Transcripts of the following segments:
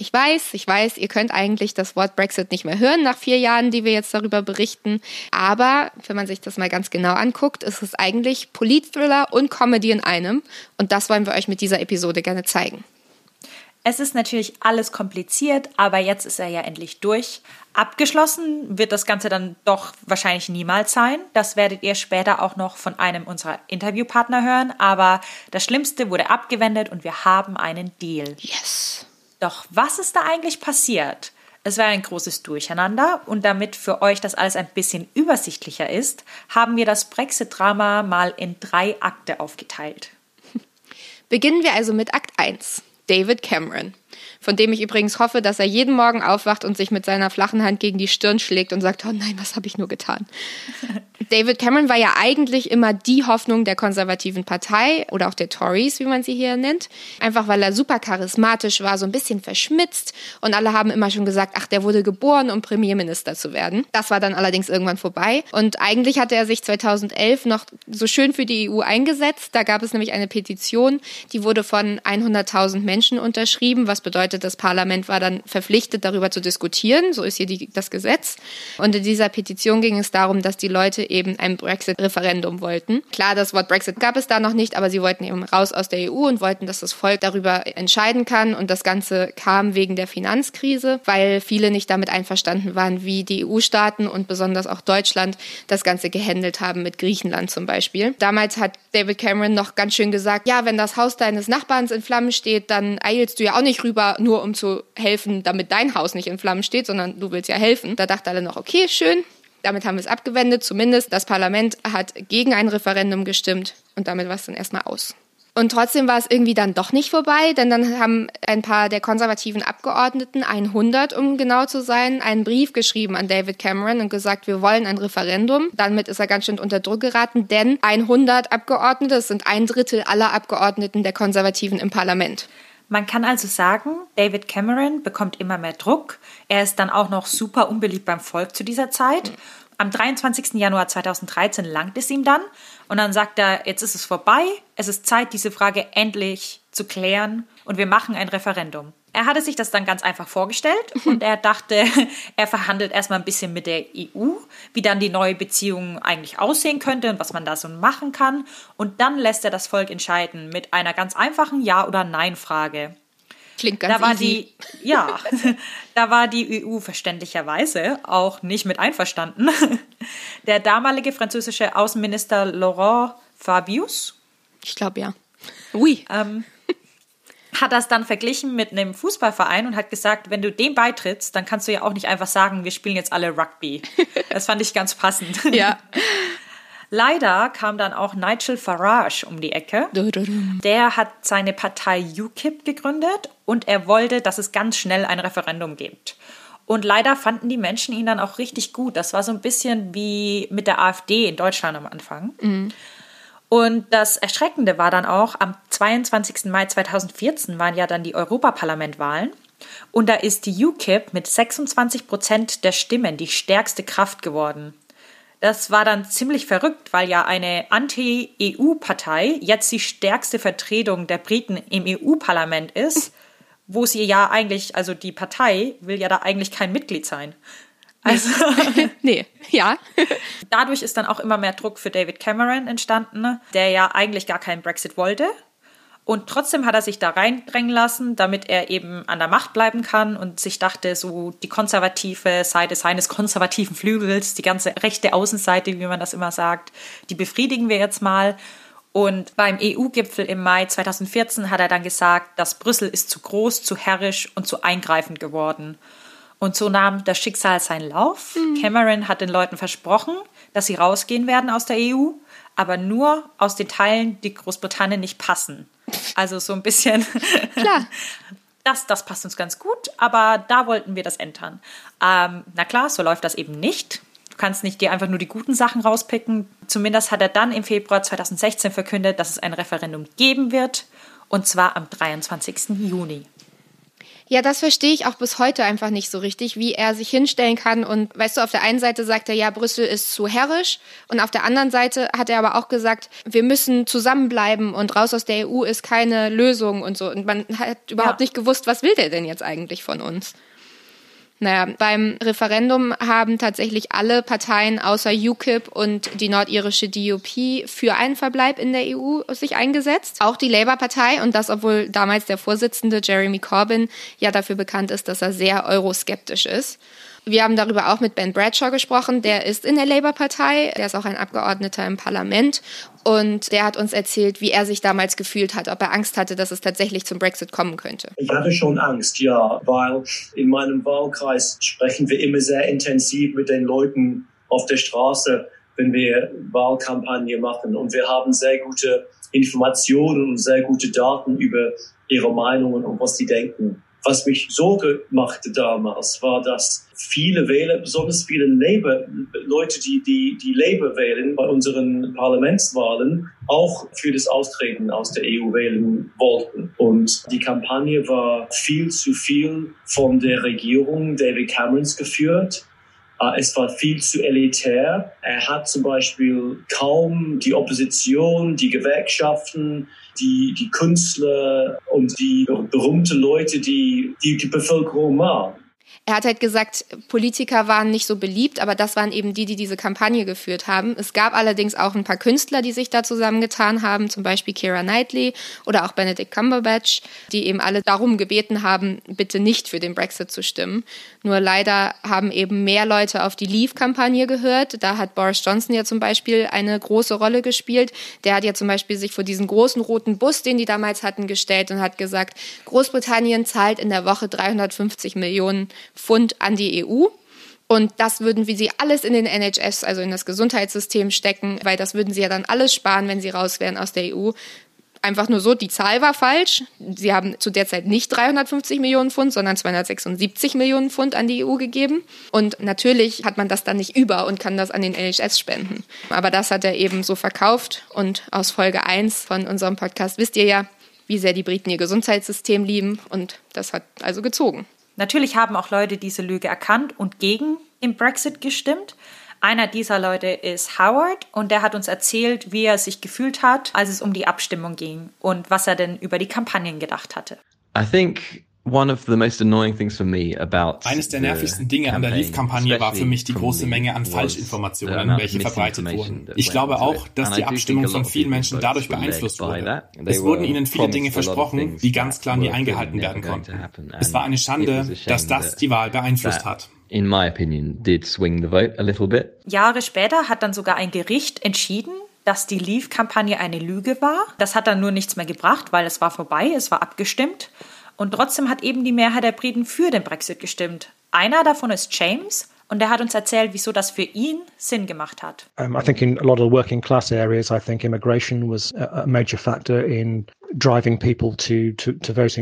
Ich weiß, ich weiß, ihr könnt eigentlich das Wort Brexit nicht mehr hören nach vier Jahren, die wir jetzt darüber berichten. Aber wenn man sich das mal ganz genau anguckt, ist es eigentlich Politthriller und Comedy in einem. Und das wollen wir euch mit dieser Episode gerne zeigen. Es ist natürlich alles kompliziert, aber jetzt ist er ja endlich durch. Abgeschlossen wird das Ganze dann doch wahrscheinlich niemals sein. Das werdet ihr später auch noch von einem unserer Interviewpartner hören. Aber das Schlimmste wurde abgewendet und wir haben einen Deal. Yes. Doch was ist da eigentlich passiert? Es war ein großes Durcheinander und damit für euch das alles ein bisschen übersichtlicher ist, haben wir das Brexit-Drama mal in drei Akte aufgeteilt. Beginnen wir also mit Akt 1. David Cameron von dem ich übrigens hoffe, dass er jeden Morgen aufwacht und sich mit seiner flachen Hand gegen die Stirn schlägt und sagt, oh nein, was habe ich nur getan? David Cameron war ja eigentlich immer die Hoffnung der konservativen Partei oder auch der Tories, wie man sie hier nennt. Einfach weil er super charismatisch war, so ein bisschen verschmitzt und alle haben immer schon gesagt, ach, der wurde geboren, um Premierminister zu werden. Das war dann allerdings irgendwann vorbei und eigentlich hatte er sich 2011 noch so schön für die EU eingesetzt. Da gab es nämlich eine Petition, die wurde von 100.000 Menschen unterschrieben, was bedeutet, das Parlament war dann verpflichtet, darüber zu diskutieren. So ist hier die, das Gesetz. Und in dieser Petition ging es darum, dass die Leute eben ein Brexit-Referendum wollten. Klar, das Wort Brexit gab es da noch nicht, aber sie wollten eben raus aus der EU und wollten, dass das Volk darüber entscheiden kann. Und das Ganze kam wegen der Finanzkrise, weil viele nicht damit einverstanden waren, wie die EU-Staaten und besonders auch Deutschland das Ganze gehandelt haben mit Griechenland zum Beispiel. Damals hat David Cameron noch ganz schön gesagt, ja, wenn das Haus deines Nachbarns in Flammen steht, dann eilst du ja auch nicht rüber, nur um zu helfen, damit dein Haus nicht in Flammen steht, sondern du willst ja helfen. Da dachte alle noch, okay, schön. Damit haben wir es abgewendet. Zumindest das Parlament hat gegen ein Referendum gestimmt und damit war es dann erstmal aus. Und trotzdem war es irgendwie dann doch nicht vorbei, denn dann haben ein paar der konservativen Abgeordneten, 100 um genau zu sein, einen Brief geschrieben an David Cameron und gesagt, wir wollen ein Referendum. Damit ist er ganz schön unter Druck geraten, denn 100 Abgeordnete, das sind ein Drittel aller Abgeordneten der Konservativen im Parlament. Man kann also sagen, David Cameron bekommt immer mehr Druck. Er ist dann auch noch super unbeliebt beim Volk zu dieser Zeit. Am 23. Januar 2013 langt es ihm dann und dann sagt er, jetzt ist es vorbei, es ist Zeit, diese Frage endlich zu klären und wir machen ein Referendum. Er hatte sich das dann ganz einfach vorgestellt und er dachte, er verhandelt erstmal ein bisschen mit der EU, wie dann die neue Beziehung eigentlich aussehen könnte und was man da so machen kann. Und dann lässt er das Volk entscheiden mit einer ganz einfachen Ja- oder Nein-Frage. Klingt ganz da war easy. Die, ja, da war die EU verständlicherweise auch nicht mit einverstanden. Der damalige französische Außenminister Laurent Fabius. Ich glaube ja. Oui. Ähm, hat das dann verglichen mit einem Fußballverein und hat gesagt, wenn du dem beitrittst, dann kannst du ja auch nicht einfach sagen, wir spielen jetzt alle Rugby. Das fand ich ganz passend. Ja. Leider kam dann auch Nigel Farage um die Ecke. Der hat seine Partei UKIP gegründet und er wollte, dass es ganz schnell ein Referendum gibt. Und leider fanden die Menschen ihn dann auch richtig gut. Das war so ein bisschen wie mit der AfD in Deutschland am Anfang. Mhm. Und das Erschreckende war dann auch, am 22. Mai 2014 waren ja dann die Europaparlamentwahlen. Und da ist die UKIP mit 26 Prozent der Stimmen die stärkste Kraft geworden. Das war dann ziemlich verrückt, weil ja eine Anti-EU-Partei jetzt die stärkste Vertretung der Briten im EU-Parlament ist, wo sie ja eigentlich, also die Partei will ja da eigentlich kein Mitglied sein. Also nee, ja. dadurch ist dann auch immer mehr Druck für David Cameron entstanden, der ja eigentlich gar keinen Brexit wollte. Und trotzdem hat er sich da reindrängen lassen, damit er eben an der Macht bleiben kann und sich dachte, so die konservative Seite seines konservativen Flügels, die ganze rechte Außenseite, wie man das immer sagt, die befriedigen wir jetzt mal. Und beim EU-Gipfel im Mai 2014 hat er dann gesagt, dass Brüssel ist zu groß, zu herrisch und zu eingreifend geworden. Und so nahm das Schicksal seinen Lauf. Mhm. Cameron hat den Leuten versprochen, dass sie rausgehen werden aus der EU, aber nur aus den Teilen, die Großbritannien nicht passen. Also so ein bisschen. Klar. Das, das passt uns ganz gut, aber da wollten wir das ändern. Ähm, na klar, so läuft das eben nicht. kannst nicht dir einfach nur die guten Sachen rauspicken. Zumindest hat er dann im Februar 2016 verkündet, dass es ein Referendum geben wird, und zwar am 23. Juni. Ja, das verstehe ich auch bis heute einfach nicht so richtig, wie er sich hinstellen kann. Und weißt du, auf der einen Seite sagt er, ja, Brüssel ist zu herrisch. Und auf der anderen Seite hat er aber auch gesagt, wir müssen zusammenbleiben und raus aus der EU ist keine Lösung und so. Und man hat überhaupt ja. nicht gewusst, was will der denn jetzt eigentlich von uns? Naja, beim Referendum haben tatsächlich alle Parteien außer UKIP und die nordirische DUP für einen Verbleib in der EU sich eingesetzt. Auch die Labour-Partei und das, obwohl damals der Vorsitzende Jeremy Corbyn ja dafür bekannt ist, dass er sehr euroskeptisch ist. Wir haben darüber auch mit Ben Bradshaw gesprochen. Der ist in der Labour-Partei. Der ist auch ein Abgeordneter im Parlament. Und der hat uns erzählt, wie er sich damals gefühlt hat, ob er Angst hatte, dass es tatsächlich zum Brexit kommen könnte. Ich hatte schon Angst, ja, weil in meinem Wahlkreis sprechen wir immer sehr intensiv mit den Leuten auf der Straße, wenn wir Wahlkampagne machen. Und wir haben sehr gute Informationen und sehr gute Daten über ihre Meinungen und was sie denken. Was mich Sorge machte damals, war, dass viele Wähler, besonders viele Labour, Leute, die, die, die Labour wählen bei unseren Parlamentswahlen, auch für das Austreten aus der EU wählen wollten. Und die Kampagne war viel zu viel von der Regierung David Camerons geführt. Äh, es war viel zu elitär. Er hat zum Beispiel kaum die Opposition, die Gewerkschaften, die, die Künstler und die berühmten Leute, die die, die Bevölkerung mag. Er hat halt gesagt, Politiker waren nicht so beliebt, aber das waren eben die, die diese Kampagne geführt haben. Es gab allerdings auch ein paar Künstler, die sich da zusammengetan haben, zum Beispiel Keira Knightley oder auch Benedict Cumberbatch, die eben alle darum gebeten haben, bitte nicht für den Brexit zu stimmen. Nur leider haben eben mehr Leute auf die Leave-Kampagne gehört. Da hat Boris Johnson ja zum Beispiel eine große Rolle gespielt. Der hat ja zum Beispiel sich vor diesen großen roten Bus, den die damals hatten, gestellt und hat gesagt, Großbritannien zahlt in der Woche 350 Millionen Pfund an die EU. Und das würden wir sie alles in den NHS, also in das Gesundheitssystem stecken, weil das würden sie ja dann alles sparen, wenn sie raus wären aus der EU. Einfach nur so, die Zahl war falsch. Sie haben zu der Zeit nicht 350 Millionen Pfund, sondern 276 Millionen Pfund an die EU gegeben. Und natürlich hat man das dann nicht über und kann das an den NHS spenden. Aber das hat er eben so verkauft. Und aus Folge 1 von unserem Podcast wisst ihr ja, wie sehr die Briten ihr Gesundheitssystem lieben. Und das hat also gezogen. Natürlich haben auch Leute diese Lüge erkannt und gegen den Brexit gestimmt. Einer dieser Leute ist Howard und der hat uns erzählt, wie er sich gefühlt hat, als es um die Abstimmung ging und was er denn über die Kampagnen gedacht hatte. I think Eines der nervigsten Dinge an der Leave-Kampagne war für mich die große Menge an Falschinformationen, welche verbreitet wurden. Ich glaube auch, dass die Abstimmung von vielen Menschen dadurch beeinflusst wurde. Es wurden ihnen viele Dinge versprochen, die ganz klar nie eingehalten werden konnten. Es war eine Schande, dass das die Wahl beeinflusst hat. In my opinion, did swing the vote a little bit. Jahre später hat dann sogar ein Gericht entschieden, dass die Leave-Kampagne eine Lüge war. Das hat dann nur nichts mehr gebracht, weil es war vorbei, es war abgestimmt. Und trotzdem hat eben die Mehrheit der Briten für den Brexit gestimmt. Einer davon ist James und der hat uns erzählt, wieso das für ihn Sinn gemacht hat. Um, I think in a lot of working class areas, I think immigration was a major factor in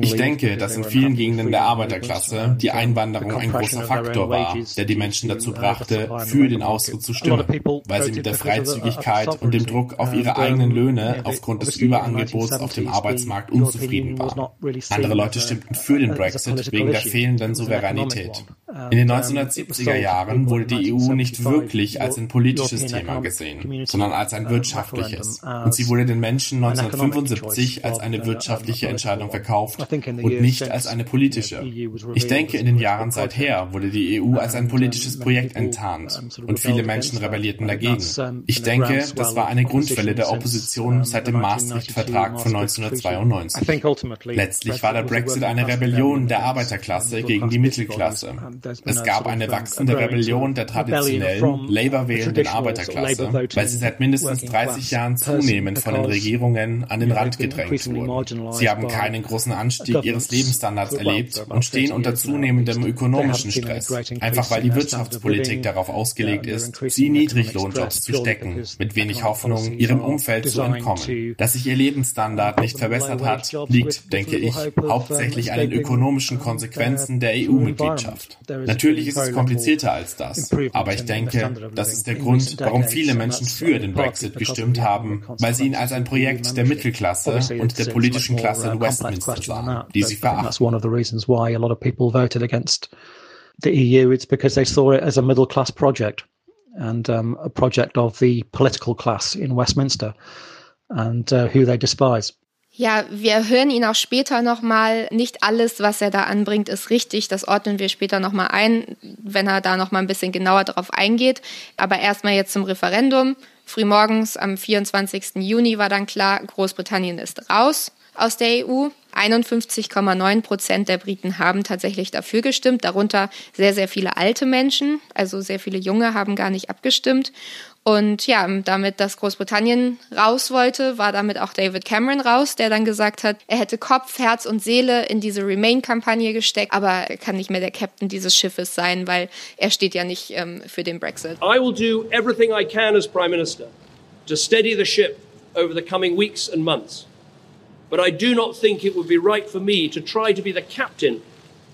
Ich denke, dass in vielen Gegenden der Arbeiterklasse die Einwanderung ein großer Faktor war, der die Menschen dazu brachte, für den Austritt zu stimmen, weil sie mit der Freizügigkeit und dem Druck auf ihre eigenen Löhne aufgrund des Überangebots auf dem Arbeitsmarkt unzufrieden waren. Andere Leute stimmten für den Brexit wegen der fehlenden Souveränität. In den 1970er Jahren wurde die EU nicht wirklich als ein politisches Thema gesehen, sondern als ein wirtschaftliches. Und sie wurde den Menschen 1975 als eine wirtschaftliche Entscheidung verkauft und nicht als eine politische. Ich denke, in den Jahren seither wurde die EU als ein politisches Projekt enttarnt und viele Menschen rebellierten dagegen. Ich denke, das war eine Grundschwelle der Opposition seit dem Maastricht-Vertrag von 1992. Letztlich war der Brexit eine Rebellion der Arbeiterklasse gegen die Mittelklasse. Es gab eine wachsende Rebellion der traditionellen, Labour-wählenden Arbeiterklasse, weil sie seit mindestens 30 Jahren zunehmend von den Regierungen an den Rand gedrängt wurden. Sie haben keinen großen Anstieg ihres Lebensstandards erlebt und stehen unter zunehmendem ökonomischen Stress, einfach weil die Wirtschaftspolitik darauf ausgelegt ist, sie Niedriglohnjobs zu stecken, mit wenig Hoffnung, ihrem Umfeld zu entkommen. Dass sich ihr Lebensstandard nicht verbessert hat, liegt, denke ich, hauptsächlich an den ökonomischen Konsequenzen der EU-Mitgliedschaft. Natürlich ist es komplizierter als das, aber ich denke, das ist der Grund, warum viele Menschen für den Brexit gestimmt haben, weil sie ihn als ein Projekt der Mittelklasse und der politischen Klasse in Westminster sahen, die sie verachten. The EU, it's because they saw it as a middle class project and um, a project of the political class in Westminster and uh, who they despise. Ja, wir hören ihn auch später nochmal. Nicht alles, was er da anbringt, ist richtig. Das ordnen wir später nochmal ein, wenn er da nochmal ein bisschen genauer drauf eingeht. Aber erstmal jetzt zum Referendum. Frühmorgens am 24. Juni war dann klar, Großbritannien ist raus aus der EU. 51,9 Prozent der Briten haben tatsächlich dafür gestimmt, darunter sehr, sehr viele alte Menschen, also sehr viele Junge haben gar nicht abgestimmt. Und ja, damit dass Großbritannien raus wollte, war damit auch David Cameron raus, der dann gesagt hat, er hätte Kopf, Herz und Seele in diese Remain-Kampagne gesteckt, aber er kann nicht mehr der Captain dieses Schiffes sein, weil er steht ja nicht ähm, für den Brexit. I will do everything I can as Prime Minister to steady the ship over the coming weeks and months. But I do not think it would be right for me to try to be the captain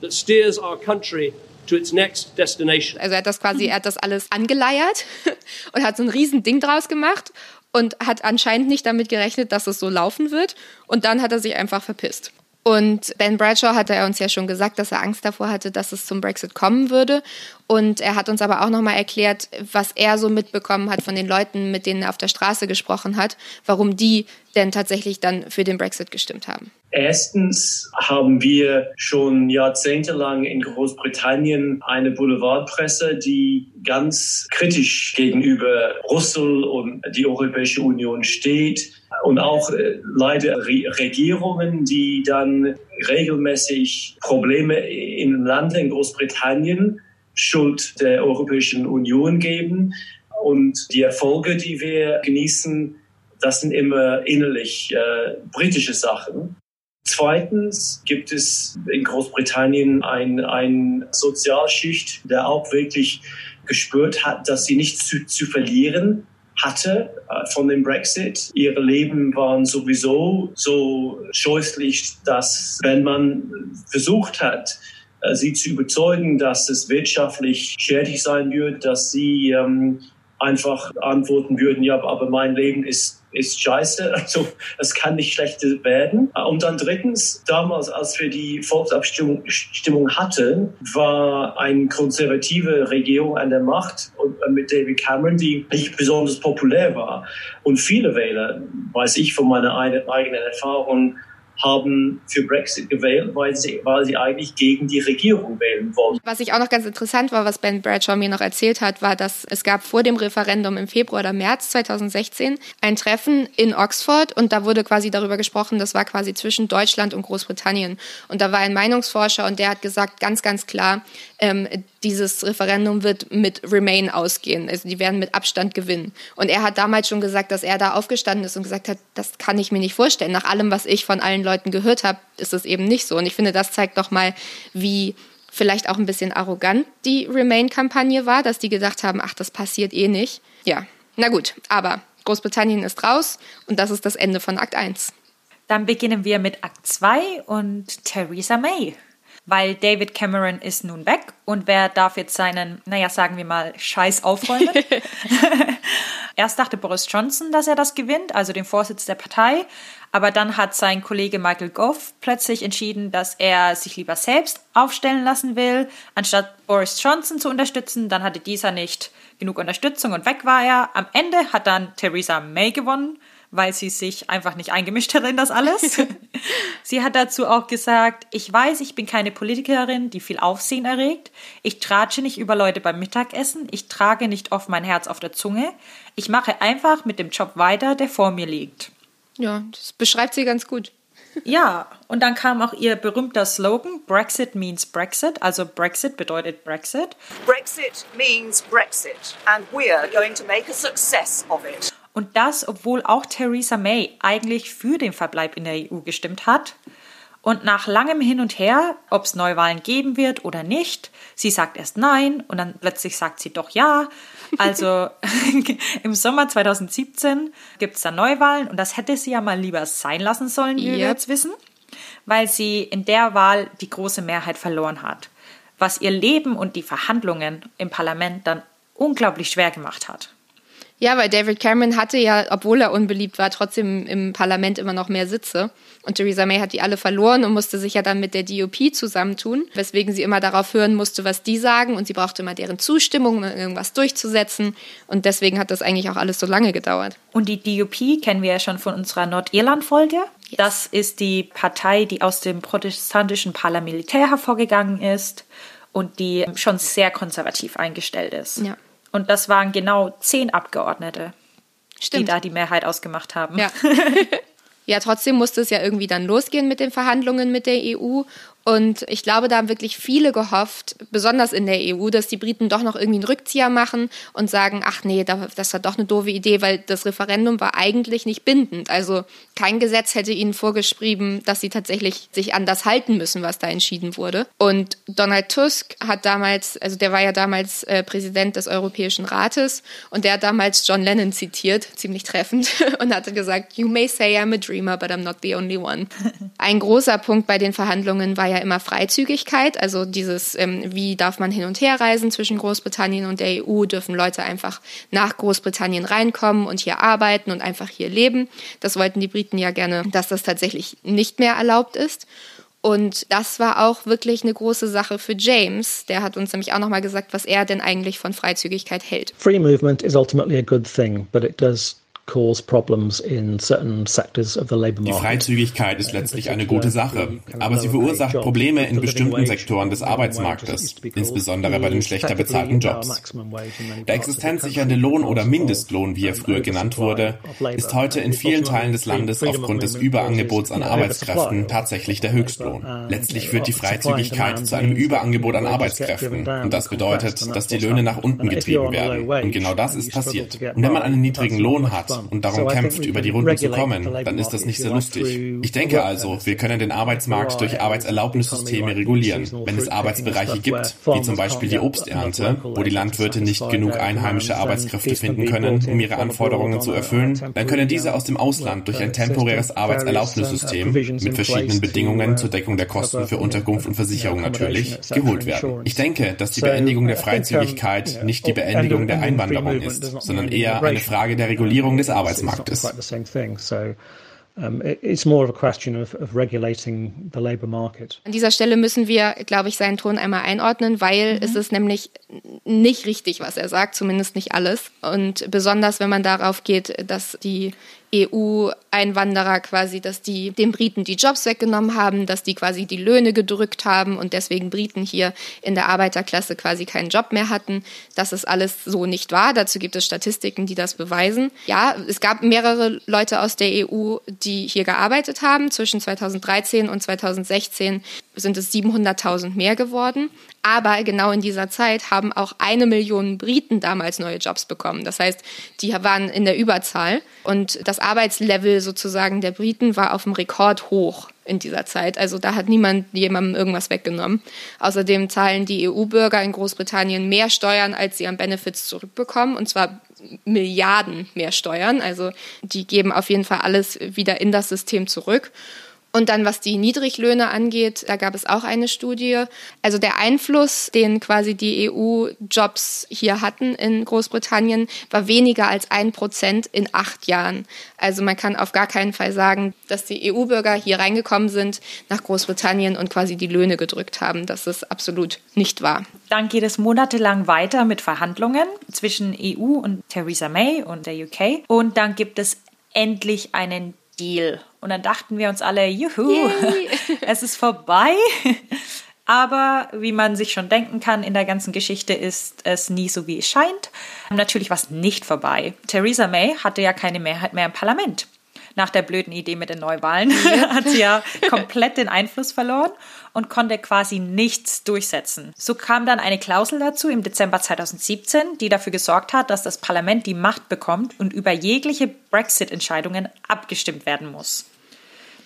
that steers our country to its next destination. Also er hat das quasi, er hat das alles angeleiert und hat so ein riesen Ding draus gemacht und hat anscheinend nicht damit gerechnet, dass es so laufen wird. Und dann hat er sich einfach verpisst. Und Ben Bradshaw hatte er uns ja schon gesagt, dass er Angst davor hatte, dass es zum Brexit kommen würde. Und er hat uns aber auch nochmal erklärt, was er so mitbekommen hat von den Leuten, mit denen er auf der Straße gesprochen hat, warum die denn tatsächlich dann für den Brexit gestimmt haben. Erstens haben wir schon jahrzehntelang in Großbritannien eine Boulevardpresse, die ganz kritisch gegenüber Brüssel und die Europäische Union steht und auch äh, leider Regierungen, die dann regelmäßig Probleme in Land in Großbritannien Schuld der Europäischen Union geben. Und die Erfolge, die wir genießen, das sind immer innerlich äh, britische Sachen. Zweitens gibt es in Großbritannien ein, ein Sozialschicht, der auch wirklich gespürt hat, dass sie nichts zu, zu verlieren hatte äh, von dem Brexit. Ihre Leben waren sowieso so scheußlich, dass wenn man versucht hat, äh, sie zu überzeugen, dass es wirtschaftlich schädlich sein wird, dass sie ähm, einfach antworten würden, ja, aber mein Leben ist ist scheiße, also es kann nicht schlechter werden. Und dann drittens, damals, als wir die Volksabstimmung Stimmung hatten, war eine konservative Regierung an der Macht und äh, mit David Cameron, die nicht besonders populär war. Und viele Wähler, weiß ich von meiner eigenen Erfahrung, haben für Brexit gewählt, weil sie, weil sie eigentlich gegen die Regierung wählen wollten. Was ich auch noch ganz interessant war, was Ben Bradshaw mir noch erzählt hat, war, dass es gab vor dem Referendum im Februar oder März 2016 ein Treffen in Oxford und da wurde quasi darüber gesprochen, das war quasi zwischen Deutschland und Großbritannien. Und da war ein Meinungsforscher und der hat gesagt, ganz, ganz klar, ähm, dieses Referendum wird mit Remain ausgehen. Also die werden mit Abstand gewinnen. Und er hat damals schon gesagt, dass er da aufgestanden ist und gesagt hat, das kann ich mir nicht vorstellen. Nach allem, was ich von allen Leuten gehört habe, ist es eben nicht so. Und ich finde, das zeigt doch mal, wie vielleicht auch ein bisschen arrogant die Remain-Kampagne war, dass die gedacht haben, ach, das passiert eh nicht. Ja, na gut, aber Großbritannien ist raus und das ist das Ende von Akt 1. Dann beginnen wir mit Akt 2 und Theresa May weil David Cameron ist nun weg und wer darf jetzt seinen, naja, sagen wir mal, Scheiß aufräumen? Erst dachte Boris Johnson, dass er das gewinnt, also den Vorsitz der Partei, aber dann hat sein Kollege Michael Gove plötzlich entschieden, dass er sich lieber selbst aufstellen lassen will, anstatt Boris Johnson zu unterstützen. Dann hatte dieser nicht genug Unterstützung und weg war er. Am Ende hat dann Theresa May gewonnen weil sie sich einfach nicht eingemischt hat in das alles. sie hat dazu auch gesagt, ich weiß, ich bin keine Politikerin, die viel Aufsehen erregt. Ich tratsche nicht über Leute beim Mittagessen. Ich trage nicht oft mein Herz auf der Zunge. Ich mache einfach mit dem Job weiter, der vor mir liegt. Ja, das beschreibt sie ganz gut. Ja, und dann kam auch ihr berühmter Slogan, Brexit means Brexit, also Brexit bedeutet Brexit. Brexit means Brexit and we're going to make a success of it. Und das, obwohl auch Theresa May eigentlich für den Verbleib in der EU gestimmt hat. Und nach langem Hin und Her, ob es Neuwahlen geben wird oder nicht, sie sagt erst nein und dann plötzlich sagt sie doch ja. Also im Sommer 2017 gibt es dann Neuwahlen und das hätte sie ja mal lieber sein lassen sollen, wie yep. wir jetzt wissen, weil sie in der Wahl die große Mehrheit verloren hat was ihr Leben und die Verhandlungen im Parlament dann unglaublich schwer gemacht hat. Ja, weil David Cameron hatte ja, obwohl er unbeliebt war, trotzdem im Parlament immer noch mehr Sitze. Und Theresa May hat die alle verloren und musste sich ja dann mit der DUP zusammentun, weswegen sie immer darauf hören musste, was die sagen. Und sie brauchte immer deren Zustimmung, um irgendwas durchzusetzen. Und deswegen hat das eigentlich auch alles so lange gedauert. Und die DUP kennen wir ja schon von unserer Nordirland-Folge. Yes. Das ist die Partei, die aus dem protestantischen Paramilitär hervorgegangen ist und die schon sehr konservativ eingestellt ist. Ja. Und das waren genau zehn Abgeordnete, Stimmt. die da die Mehrheit ausgemacht haben. Ja. ja, trotzdem musste es ja irgendwie dann losgehen mit den Verhandlungen mit der EU. Und ich glaube, da haben wirklich viele gehofft, besonders in der EU, dass die Briten doch noch irgendwie einen Rückzieher machen und sagen, ach nee, das war doch eine doofe Idee, weil das Referendum war eigentlich nicht bindend. Also kein Gesetz hätte ihnen vorgeschrieben, dass sie tatsächlich sich an das halten müssen, was da entschieden wurde. Und Donald Tusk hat damals, also der war ja damals äh, Präsident des Europäischen Rates und der hat damals John Lennon zitiert, ziemlich treffend, und hatte gesagt, You may say I'm a dreamer, but I'm not the only one. Ein großer Punkt bei den Verhandlungen war ja immer Freizügigkeit, also dieses, ähm, wie darf man hin und her reisen zwischen Großbritannien und der EU, dürfen Leute einfach nach Großbritannien reinkommen und hier arbeiten und einfach hier leben. Das wollten die Briten ja gerne, dass das tatsächlich nicht mehr erlaubt ist. Und das war auch wirklich eine große Sache für James. Der hat uns nämlich auch nochmal gesagt, was er denn eigentlich von Freizügigkeit hält. Free movement is ultimately a good thing, but it does cause problems in certain sectors of the labor market. Die Freizügigkeit ist letztlich eine gute Sache, aber sie verursacht Probleme in bestimmten Sektoren des Arbeitsmarktes, insbesondere bei den schlechter bezahlten Jobs. Der existenzsichernde Lohn oder Mindestlohn, wie er früher genannt wurde, ist heute in vielen Teilen des Landes aufgrund des Überangebots an Arbeitskräften tatsächlich der Höchstlohn. Letztlich führt die Freizügigkeit zu einem Überangebot an Arbeitskräften und das bedeutet, dass die Löhne nach unten getrieben werden. Und genau das ist passiert. Und wenn man einen niedrigen Lohn hat, und darum kämpft, über die Runden zu kommen, dann ist das nicht sehr lustig. Ich denke also, wir können den Arbeitsmarkt durch Arbeitserlaubnissysteme regulieren. Wenn es Arbeitsbereiche gibt, wie zum Beispiel die Obsternte, wo die Landwirte nicht genug einheimische Arbeitskräfte finden können, um ihre Anforderungen zu erfüllen, dann können diese aus dem Ausland durch ein temporäres Arbeitserlaubnissystem mit verschiedenen Bedingungen zur Deckung der Kosten für Unterkunft und Versicherung natürlich geholt werden. Ich denke, dass die Beendigung der Freizügigkeit nicht die Beendigung der Einwanderung ist, sondern eher eine Frage der Regulierung des Arbeitsmarktes. It's more of a question of, of regulating the labor market. An dieser Stelle müssen wir, glaube ich, seinen Ton einmal einordnen, weil mhm. es ist nämlich nicht richtig, was er sagt, zumindest nicht alles. Und besonders, wenn man darauf geht, dass die EU-Einwanderer quasi, dass die den Briten die Jobs weggenommen haben, dass die quasi die Löhne gedrückt haben und deswegen Briten hier in der Arbeiterklasse quasi keinen Job mehr hatten. Das ist alles so nicht wahr. Dazu gibt es Statistiken, die das beweisen. Ja, es gab mehrere Leute aus der EU, die hier gearbeitet haben. Zwischen 2013 und 2016 sind es 700.000 mehr geworden. Aber genau in dieser Zeit haben auch eine Million Briten damals neue Jobs bekommen. Das heißt, die waren in der Überzahl. Und das Arbeitslevel sozusagen der Briten war auf dem Rekord hoch in dieser Zeit. Also da hat niemand jemandem irgendwas weggenommen. Außerdem zahlen die EU-Bürger in Großbritannien mehr Steuern, als sie an Benefits zurückbekommen. Und zwar Milliarden mehr Steuern. Also die geben auf jeden Fall alles wieder in das System zurück. Und dann, was die Niedriglöhne angeht, da gab es auch eine Studie. Also der Einfluss, den quasi die EU-Jobs hier hatten in Großbritannien, war weniger als ein Prozent in acht Jahren. Also man kann auf gar keinen Fall sagen, dass die EU-Bürger hier reingekommen sind nach Großbritannien und quasi die Löhne gedrückt haben. Das ist absolut nicht wahr. Dann geht es monatelang weiter mit Verhandlungen zwischen EU und Theresa May und der UK. Und dann gibt es endlich einen Deal. Und dann dachten wir uns alle, juhu, es ist vorbei. Aber wie man sich schon denken kann, in der ganzen Geschichte ist es nie so, wie es scheint. Natürlich war es nicht vorbei. Theresa May hatte ja keine Mehrheit mehr im Parlament nach der blöden Idee mit den Neuwahlen, ja. hat sie ja komplett den Einfluss verloren und konnte quasi nichts durchsetzen. So kam dann eine Klausel dazu im Dezember 2017, die dafür gesorgt hat, dass das Parlament die Macht bekommt und über jegliche Brexit-Entscheidungen abgestimmt werden muss.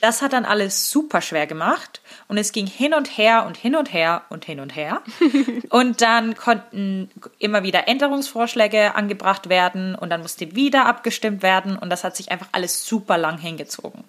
Das hat dann alles super schwer gemacht und es ging hin und her und hin und her und hin und her. und dann konnten immer wieder Änderungsvorschläge angebracht werden und dann musste wieder abgestimmt werden und das hat sich einfach alles super lang hingezogen.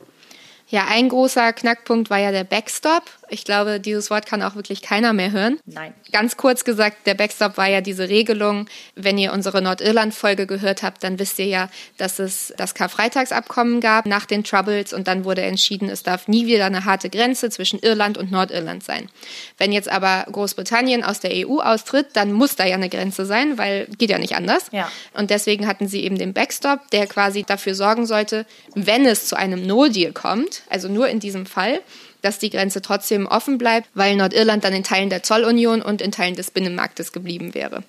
Ja, ein großer Knackpunkt war ja der Backstop. Ich glaube, dieses Wort kann auch wirklich keiner mehr hören. Nein. Ganz kurz gesagt, der Backstop war ja diese Regelung. Wenn ihr unsere Nordirland-Folge gehört habt, dann wisst ihr ja, dass es das Karfreitagsabkommen gab nach den Troubles und dann wurde entschieden, es darf nie wieder eine harte Grenze zwischen Irland und Nordirland sein. Wenn jetzt aber Großbritannien aus der EU austritt, dann muss da ja eine Grenze sein, weil geht ja nicht anders. Ja. Und deswegen hatten sie eben den Backstop, der quasi dafür sorgen sollte, wenn es zu einem No-Deal kommt, also nur in diesem Fall, dass die Grenze trotzdem offen bleibt, weil Nordirland dann in Teilen der Zollunion und in Teilen des Binnenmarktes geblieben wäre.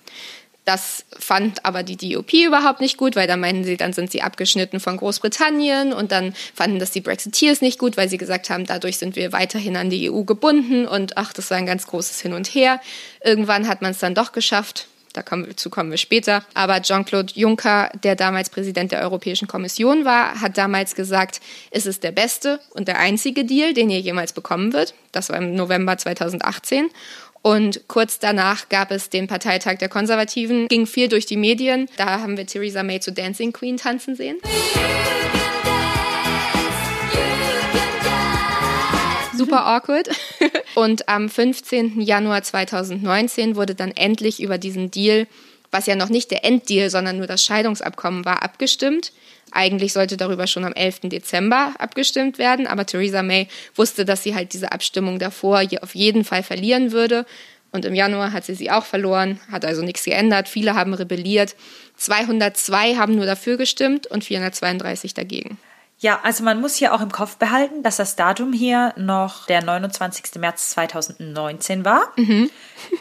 Das fand aber die DOP überhaupt nicht gut, weil dann meinten sie, dann sind sie abgeschnitten von Großbritannien und dann fanden das die Brexiteers nicht gut, weil sie gesagt haben, dadurch sind wir weiterhin an die EU gebunden und ach, das war ein ganz großes Hin und Her. Irgendwann hat man es dann doch geschafft, dazu kommen wir später. Aber Jean-Claude Juncker, der damals Präsident der Europäischen Kommission war, hat damals gesagt, es ist der beste und der einzige Deal, den ihr jemals bekommen wird. Das war im November 2018. Und kurz danach gab es den Parteitag der Konservativen, ging viel durch die Medien. Da haben wir Theresa May zu Dancing Queen tanzen sehen. Super awkward. Und am 15. Januar 2019 wurde dann endlich über diesen Deal, was ja noch nicht der Enddeal, sondern nur das Scheidungsabkommen war, abgestimmt. Eigentlich sollte darüber schon am 11. Dezember abgestimmt werden, aber Theresa May wusste, dass sie halt diese Abstimmung davor auf jeden Fall verlieren würde. Und im Januar hat sie sie auch verloren, hat also nichts geändert. Viele haben rebelliert. 202 haben nur dafür gestimmt und 432 dagegen. Ja, also man muss hier auch im Kopf behalten, dass das Datum hier noch der 29. März 2019 war. Mhm.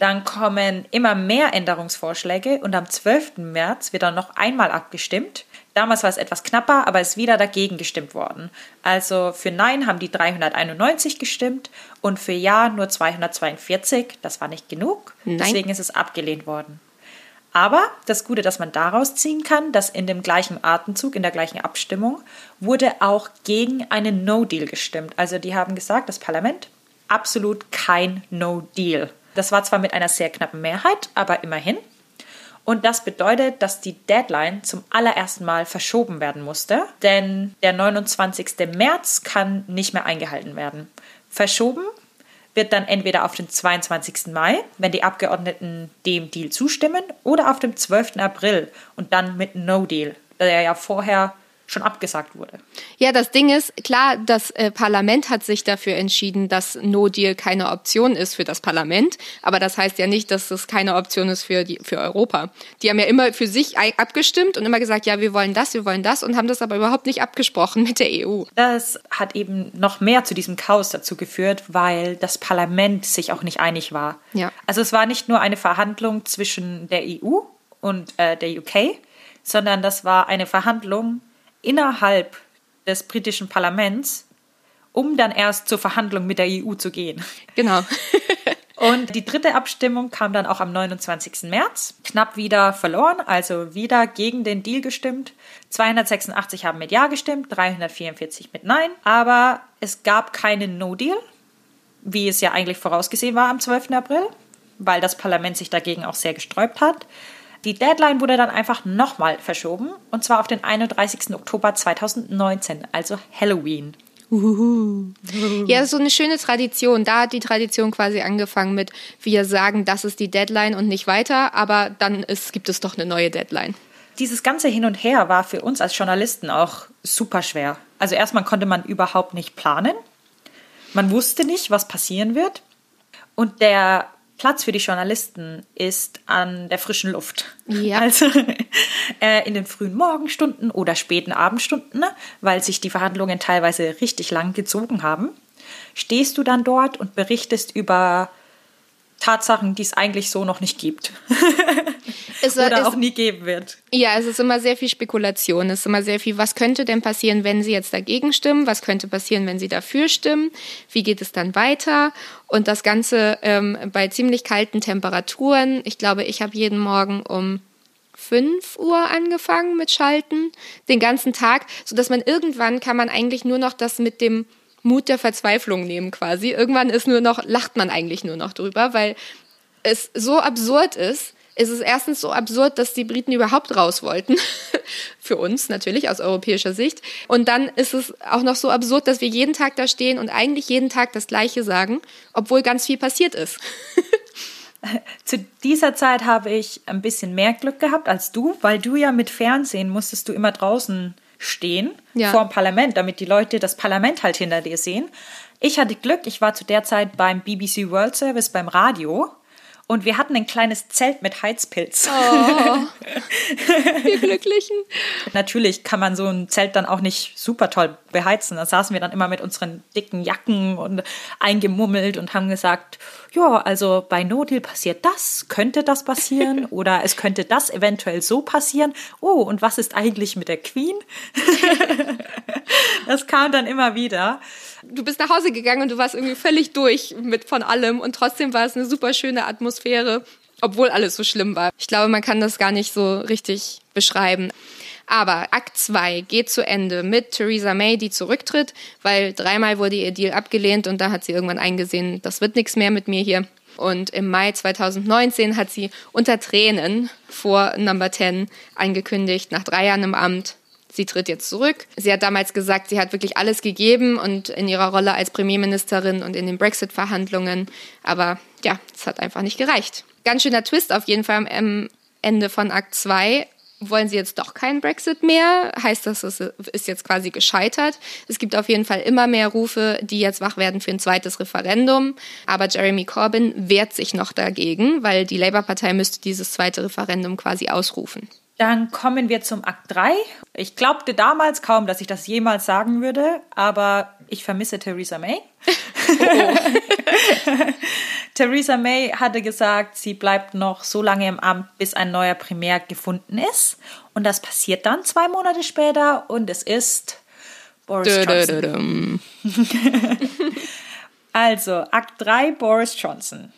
Dann kommen immer mehr Änderungsvorschläge und am 12. März wird dann noch einmal abgestimmt. Damals war es etwas knapper, aber ist wieder dagegen gestimmt worden. Also für Nein haben die 391 gestimmt und für Ja nur 242. Das war nicht genug. Nein. Deswegen ist es abgelehnt worden. Aber das Gute, das man daraus ziehen kann, dass in dem gleichen Atemzug, in der gleichen Abstimmung, wurde auch gegen einen No-Deal gestimmt. Also die haben gesagt, das Parlament, absolut kein No-Deal. Das war zwar mit einer sehr knappen Mehrheit, aber immerhin. Und das bedeutet, dass die Deadline zum allerersten Mal verschoben werden musste, denn der 29. März kann nicht mehr eingehalten werden. Verschoben wird dann entweder auf den 22. Mai, wenn die Abgeordneten dem Deal zustimmen, oder auf dem 12. April und dann mit No Deal, der ja vorher schon abgesagt wurde. Ja, das Ding ist, klar, das äh, Parlament hat sich dafür entschieden, dass No Deal keine Option ist für das Parlament, aber das heißt ja nicht, dass es keine Option ist für, die, für Europa. Die haben ja immer für sich abgestimmt und immer gesagt, ja, wir wollen das, wir wollen das und haben das aber überhaupt nicht abgesprochen mit der EU. Das hat eben noch mehr zu diesem Chaos dazu geführt, weil das Parlament sich auch nicht einig war. Ja. Also es war nicht nur eine Verhandlung zwischen der EU und äh, der UK, sondern das war eine Verhandlung innerhalb des britischen Parlaments, um dann erst zur Verhandlung mit der EU zu gehen. Genau. Und die dritte Abstimmung kam dann auch am 29. März. Knapp wieder verloren, also wieder gegen den Deal gestimmt. 286 haben mit Ja gestimmt, 344 mit Nein. Aber es gab keinen No-Deal, wie es ja eigentlich vorausgesehen war am 12. April, weil das Parlament sich dagegen auch sehr gesträubt hat. Die Deadline wurde dann einfach nochmal verschoben und zwar auf den 31. Oktober 2019, also Halloween. Uhuhu. Ja, so eine schöne Tradition. Da hat die Tradition quasi angefangen mit, wir sagen, das ist die Deadline und nicht weiter, aber dann ist, gibt es doch eine neue Deadline. Dieses ganze Hin und Her war für uns als Journalisten auch super schwer. Also erstmal konnte man überhaupt nicht planen. Man wusste nicht, was passieren wird. Und der Platz für die Journalisten ist an der frischen Luft. Ja. Also äh, in den frühen Morgenstunden oder späten Abendstunden, ne, weil sich die Verhandlungen teilweise richtig lang gezogen haben, stehst du dann dort und berichtest über Tatsachen, die es eigentlich so noch nicht gibt. es, Oder es, auch nie geben wird. Ja, es ist immer sehr viel Spekulation. Es ist immer sehr viel, was könnte denn passieren, wenn sie jetzt dagegen stimmen? Was könnte passieren, wenn sie dafür stimmen? Wie geht es dann weiter? Und das Ganze ähm, bei ziemlich kalten Temperaturen. Ich glaube, ich habe jeden Morgen um 5 Uhr angefangen mit Schalten, den ganzen Tag, sodass man irgendwann kann man eigentlich nur noch das mit dem Mut der Verzweiflung nehmen quasi. Irgendwann ist nur noch, lacht man eigentlich nur noch drüber, weil es so absurd ist. ist es erstens so absurd, dass die Briten überhaupt raus wollten. Für uns natürlich aus europäischer Sicht. Und dann ist es auch noch so absurd, dass wir jeden Tag da stehen und eigentlich jeden Tag das Gleiche sagen, obwohl ganz viel passiert ist. Zu dieser Zeit habe ich ein bisschen mehr Glück gehabt als du, weil du ja mit Fernsehen musstest du immer draußen stehen ja. vor dem Parlament, damit die Leute das Parlament halt hinter dir sehen. Ich hatte Glück, ich war zu der Zeit beim BBC World Service beim Radio und wir hatten ein kleines Zelt mit Heizpilz. Oh, wir Glücklichen. Natürlich kann man so ein Zelt dann auch nicht super toll beheizen. Da saßen wir dann immer mit unseren dicken Jacken und eingemummelt und haben gesagt, ja, also bei No Deal passiert das, könnte das passieren oder es könnte das eventuell so passieren. Oh, und was ist eigentlich mit der Queen? das kam dann immer wieder du bist nach Hause gegangen und du warst irgendwie völlig durch mit von allem und trotzdem war es eine super schöne Atmosphäre, obwohl alles so schlimm war. Ich glaube, man kann das gar nicht so richtig beschreiben. Aber Akt 2 geht zu Ende mit Theresa May, die zurücktritt, weil dreimal wurde ihr Deal abgelehnt und da hat sie irgendwann eingesehen, das wird nichts mehr mit mir hier. Und im Mai 2019 hat sie unter Tränen vor Number 10 angekündigt, nach drei Jahren im Amt, Sie tritt jetzt zurück. Sie hat damals gesagt, sie hat wirklich alles gegeben und in ihrer Rolle als Premierministerin und in den Brexit-Verhandlungen. Aber ja, es hat einfach nicht gereicht. Ganz schöner Twist auf jeden Fall am Ende von Akt 2 wollen sie jetzt doch keinen Brexit mehr? Heißt das, es ist jetzt quasi gescheitert? Es gibt auf jeden Fall immer mehr Rufe, die jetzt wach werden für ein zweites Referendum. Aber Jeremy Corbyn wehrt sich noch dagegen, weil die Labour-Partei müsste dieses zweite Referendum quasi ausrufen. Dann kommen wir zum Akt 3. Ich glaubte damals kaum, dass ich das jemals sagen würde, aber ich vermisse Theresa May. Oh. Theresa May hatte gesagt, sie bleibt noch so lange im Amt, bis ein neuer Primär gefunden ist. Und das passiert dann zwei Monate später und es ist Boris Johnson. also, Akt 3, Boris Johnson.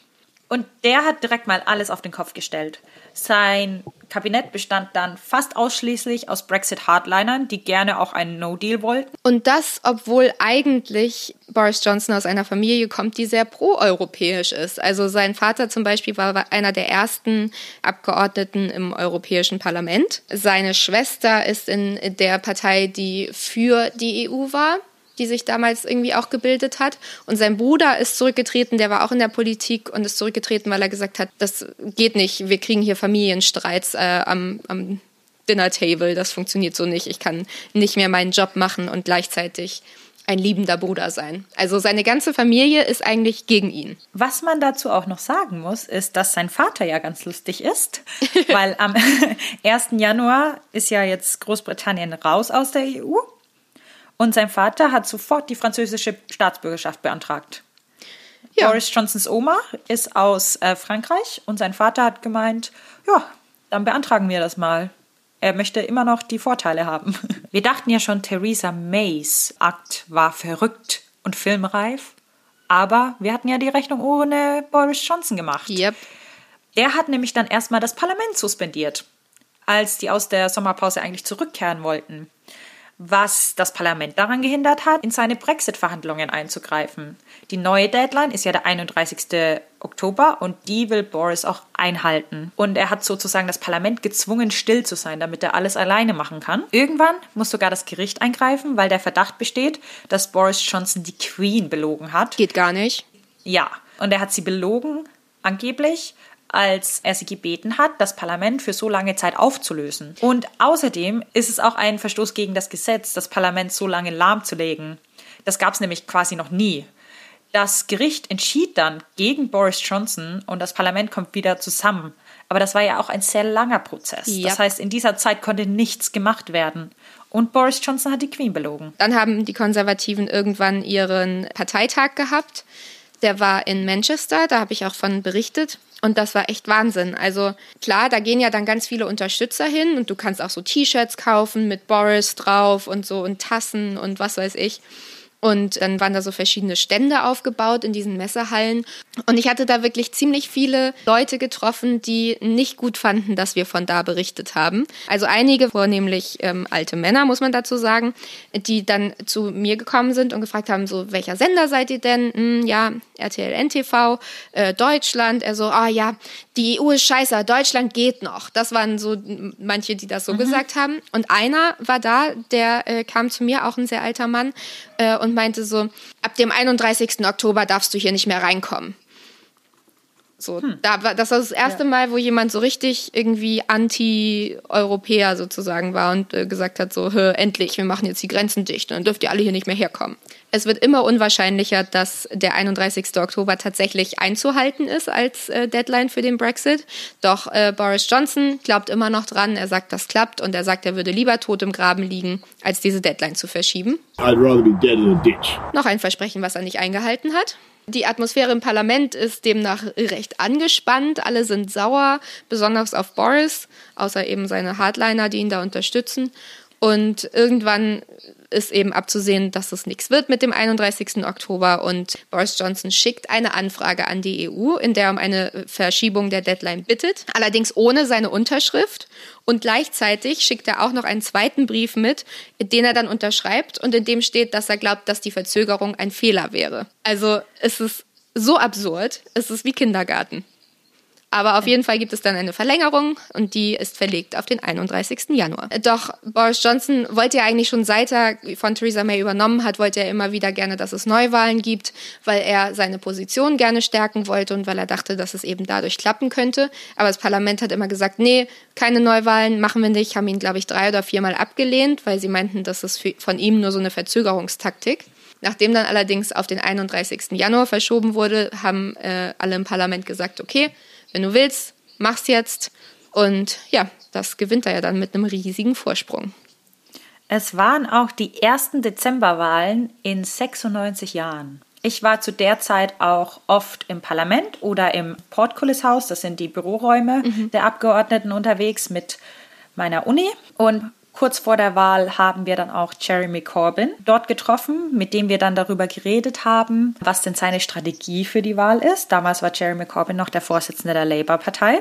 Und der hat direkt mal alles auf den Kopf gestellt. Sein Kabinett bestand dann fast ausschließlich aus Brexit-Hardlinern, die gerne auch einen No-Deal wollten. Und das, obwohl eigentlich Boris Johnson aus einer Familie kommt, die sehr pro-europäisch ist. Also sein Vater zum Beispiel war einer der ersten Abgeordneten im Europäischen Parlament. Seine Schwester ist in der Partei, die für die EU war die sich damals irgendwie auch gebildet hat. Und sein Bruder ist zurückgetreten, der war auch in der Politik und ist zurückgetreten, weil er gesagt hat, das geht nicht, wir kriegen hier Familienstreits äh, am, am Dinner Table, das funktioniert so nicht. Ich kann nicht mehr meinen Job machen und gleichzeitig ein liebender Bruder sein. Also seine ganze Familie ist eigentlich gegen ihn. Was man dazu auch noch sagen muss, ist, dass sein Vater ja ganz lustig ist, weil am 1. Januar ist ja jetzt Großbritannien raus aus der EU und sein Vater hat sofort die französische Staatsbürgerschaft beantragt. Ja. Boris Johnsons Oma ist aus äh, Frankreich und sein Vater hat gemeint, ja, dann beantragen wir das mal. Er möchte immer noch die Vorteile haben. Wir dachten ja schon, Theresa Mays Akt war verrückt und filmreif, aber wir hatten ja die Rechnung ohne Boris Johnson gemacht. Yep. Er hat nämlich dann erstmal das Parlament suspendiert, als die aus der Sommerpause eigentlich zurückkehren wollten was das Parlament daran gehindert hat, in seine Brexit-Verhandlungen einzugreifen. Die neue Deadline ist ja der 31. Oktober und die will Boris auch einhalten. Und er hat sozusagen das Parlament gezwungen, still zu sein, damit er alles alleine machen kann. Irgendwann muss sogar das Gericht eingreifen, weil der Verdacht besteht, dass Boris Johnson die Queen belogen hat. Geht gar nicht. Ja, und er hat sie belogen, angeblich, als er sie gebeten hat, das Parlament für so lange Zeit aufzulösen. Und außerdem ist es auch ein Verstoß gegen das Gesetz, das Parlament so lange lahmzulegen. Das gab es nämlich quasi noch nie. Das Gericht entschied dann gegen Boris Johnson und das Parlament kommt wieder zusammen. Aber das war ja auch ein sehr langer Prozess. Ja. Das heißt, in dieser Zeit konnte nichts gemacht werden. Und Boris Johnson hat die Queen belogen. Dann haben die Konservativen irgendwann ihren Parteitag gehabt. Der war in Manchester, da habe ich auch von berichtet. Und das war echt Wahnsinn. Also klar, da gehen ja dann ganz viele Unterstützer hin und du kannst auch so T-Shirts kaufen mit Boris drauf und so und Tassen und was weiß ich. Und dann waren da so verschiedene Stände aufgebaut in diesen Messehallen. Und ich hatte da wirklich ziemlich viele Leute getroffen, die nicht gut fanden, dass wir von da berichtet haben. Also einige, vornehmlich ähm, alte Männer, muss man dazu sagen, die dann zu mir gekommen sind und gefragt haben, so, welcher Sender seid ihr denn? Hm, ja, RTL NTV, äh, Deutschland. Er so, ah ja, die EU ist scheiße, Deutschland geht noch. Das waren so manche, die das so mhm. gesagt haben. Und einer war da, der äh, kam zu mir, auch ein sehr alter Mann, äh, und meinte so, ab dem 31. Oktober darfst du hier nicht mehr reinkommen. So, hm. da war, das war das erste ja. Mal, wo jemand so richtig irgendwie anti-Europäer sozusagen war und äh, gesagt hat, so, endlich, wir machen jetzt die Grenzen dicht und dann dürft ihr alle hier nicht mehr herkommen. Es wird immer unwahrscheinlicher, dass der 31. Oktober tatsächlich einzuhalten ist als äh, Deadline für den Brexit. Doch äh, Boris Johnson glaubt immer noch dran. Er sagt, das klappt und er sagt, er würde lieber tot im Graben liegen, als diese Deadline zu verschieben. I'd rather be dead in a ditch. Noch ein Versprechen, was er nicht eingehalten hat. Die Atmosphäre im Parlament ist demnach recht angespannt. Alle sind sauer, besonders auf Boris, außer eben seine Hardliner, die ihn da unterstützen. Und irgendwann ist eben abzusehen, dass es nichts wird mit dem 31. Oktober und Boris Johnson schickt eine Anfrage an die EU, in der er um eine Verschiebung der Deadline bittet, allerdings ohne seine Unterschrift und gleichzeitig schickt er auch noch einen zweiten Brief mit, den er dann unterschreibt und in dem steht, dass er glaubt, dass die Verzögerung ein Fehler wäre. Also es ist so absurd, es ist wie Kindergarten. Aber auf jeden Fall gibt es dann eine Verlängerung und die ist verlegt auf den 31. Januar. Doch Boris Johnson wollte ja eigentlich schon seit er von Theresa May übernommen hat, wollte er immer wieder gerne, dass es Neuwahlen gibt, weil er seine Position gerne stärken wollte und weil er dachte, dass es eben dadurch klappen könnte. Aber das Parlament hat immer gesagt, nee, keine Neuwahlen machen wir nicht, haben ihn, glaube ich, drei oder viermal abgelehnt, weil sie meinten, das ist von ihm nur so eine Verzögerungstaktik. Nachdem dann allerdings auf den 31. Januar verschoben wurde, haben äh, alle im Parlament gesagt, okay, wenn du willst, mach's jetzt. Und ja, das gewinnt er ja dann mit einem riesigen Vorsprung. Es waren auch die ersten Dezemberwahlen in 96 Jahren. Ich war zu der Zeit auch oft im Parlament oder im Portcullis-Haus, das sind die Büroräume mhm. der Abgeordneten unterwegs mit meiner Uni. Und Kurz vor der Wahl haben wir dann auch Jeremy Corbyn dort getroffen, mit dem wir dann darüber geredet haben, was denn seine Strategie für die Wahl ist. Damals war Jeremy Corbyn noch der Vorsitzende der Labour-Partei.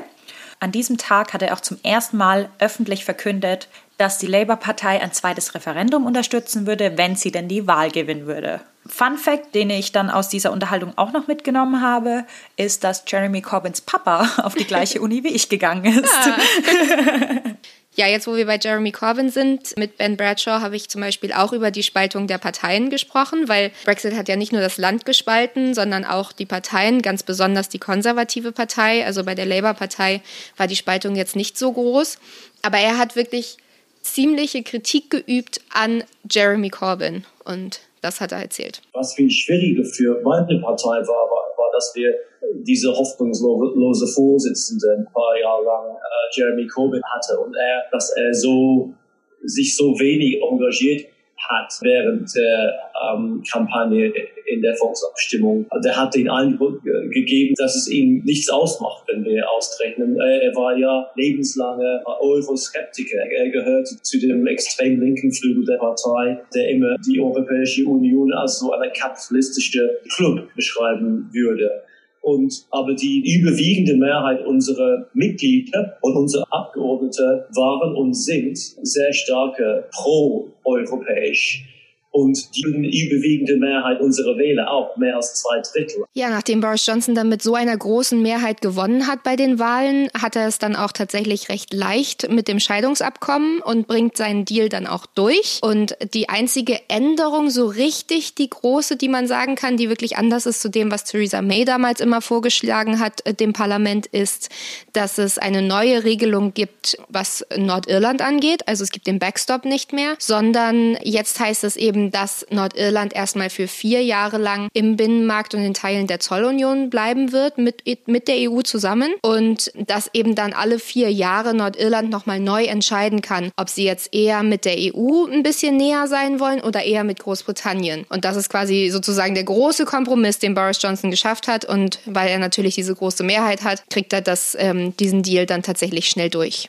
An diesem Tag hat er auch zum ersten Mal öffentlich verkündet, dass die Labour-Partei ein zweites Referendum unterstützen würde, wenn sie denn die Wahl gewinnen würde. Fun Fact, den ich dann aus dieser Unterhaltung auch noch mitgenommen habe, ist, dass Jeremy Corbyns Papa auf die gleiche Uni wie ich gegangen ist. Ja. Jetzt wo wir bei Jeremy Corbyn sind, mit Ben Bradshaw habe ich zum Beispiel auch über die Spaltung der Parteien gesprochen, weil Brexit hat ja nicht nur das Land gespalten, sondern auch die Parteien, ganz besonders die konservative Partei. Also bei der Labour-Partei war die Spaltung jetzt nicht so groß. Aber er hat wirklich ziemliche Kritik geübt an Jeremy Corbyn und das hat er erzählt. Was viel schwieriger für meine Partei war, war, war dass wir diese hoffnungslose Vorsitzende ein paar Jahre lang äh, Jeremy Corbyn hatte und er, dass er so sich so wenig engagiert hat während der ähm, Kampagne in der Volksabstimmung. Der hat den Eindruck äh, gegeben, dass es ihm nichts ausmacht, wenn wir austreten. Er, er war ja lebenslanger Euroskeptiker. Er gehört zu dem extrem linken Flügel der Partei, der immer die Europäische Union als so eine kapitalistische Club beschreiben würde. Und aber die überwiegende Mehrheit unserer Mitglieder und unserer Abgeordnete waren und sind sehr starke pro-europäisch und die überwiegende Mehrheit unserer Wähler auch, mehr als zwei Drittel. Ja, nachdem Boris Johnson dann mit so einer großen Mehrheit gewonnen hat bei den Wahlen, hat er es dann auch tatsächlich recht leicht mit dem Scheidungsabkommen und bringt seinen Deal dann auch durch. Und die einzige Änderung, so richtig die große, die man sagen kann, die wirklich anders ist zu dem, was Theresa May damals immer vorgeschlagen hat, äh, dem Parlament, ist, dass es eine neue Regelung gibt, was Nordirland angeht. Also es gibt den Backstop nicht mehr, sondern jetzt heißt es eben, eben, dass Nordirland erstmal für vier Jahre lang im Binnenmarkt und in Teilen der Zollunion bleiben wird mit, mit der EU zusammen und dass eben dann alle vier Jahre Nordirland nochmal neu entscheiden kann, ob sie jetzt eher mit der EU ein bisschen näher sein wollen oder eher mit Großbritannien. Und das ist quasi sozusagen der große Kompromiss, den Boris Johnson geschafft hat und weil er natürlich diese große Mehrheit hat, kriegt er das, ähm, diesen Deal dann tatsächlich schnell durch.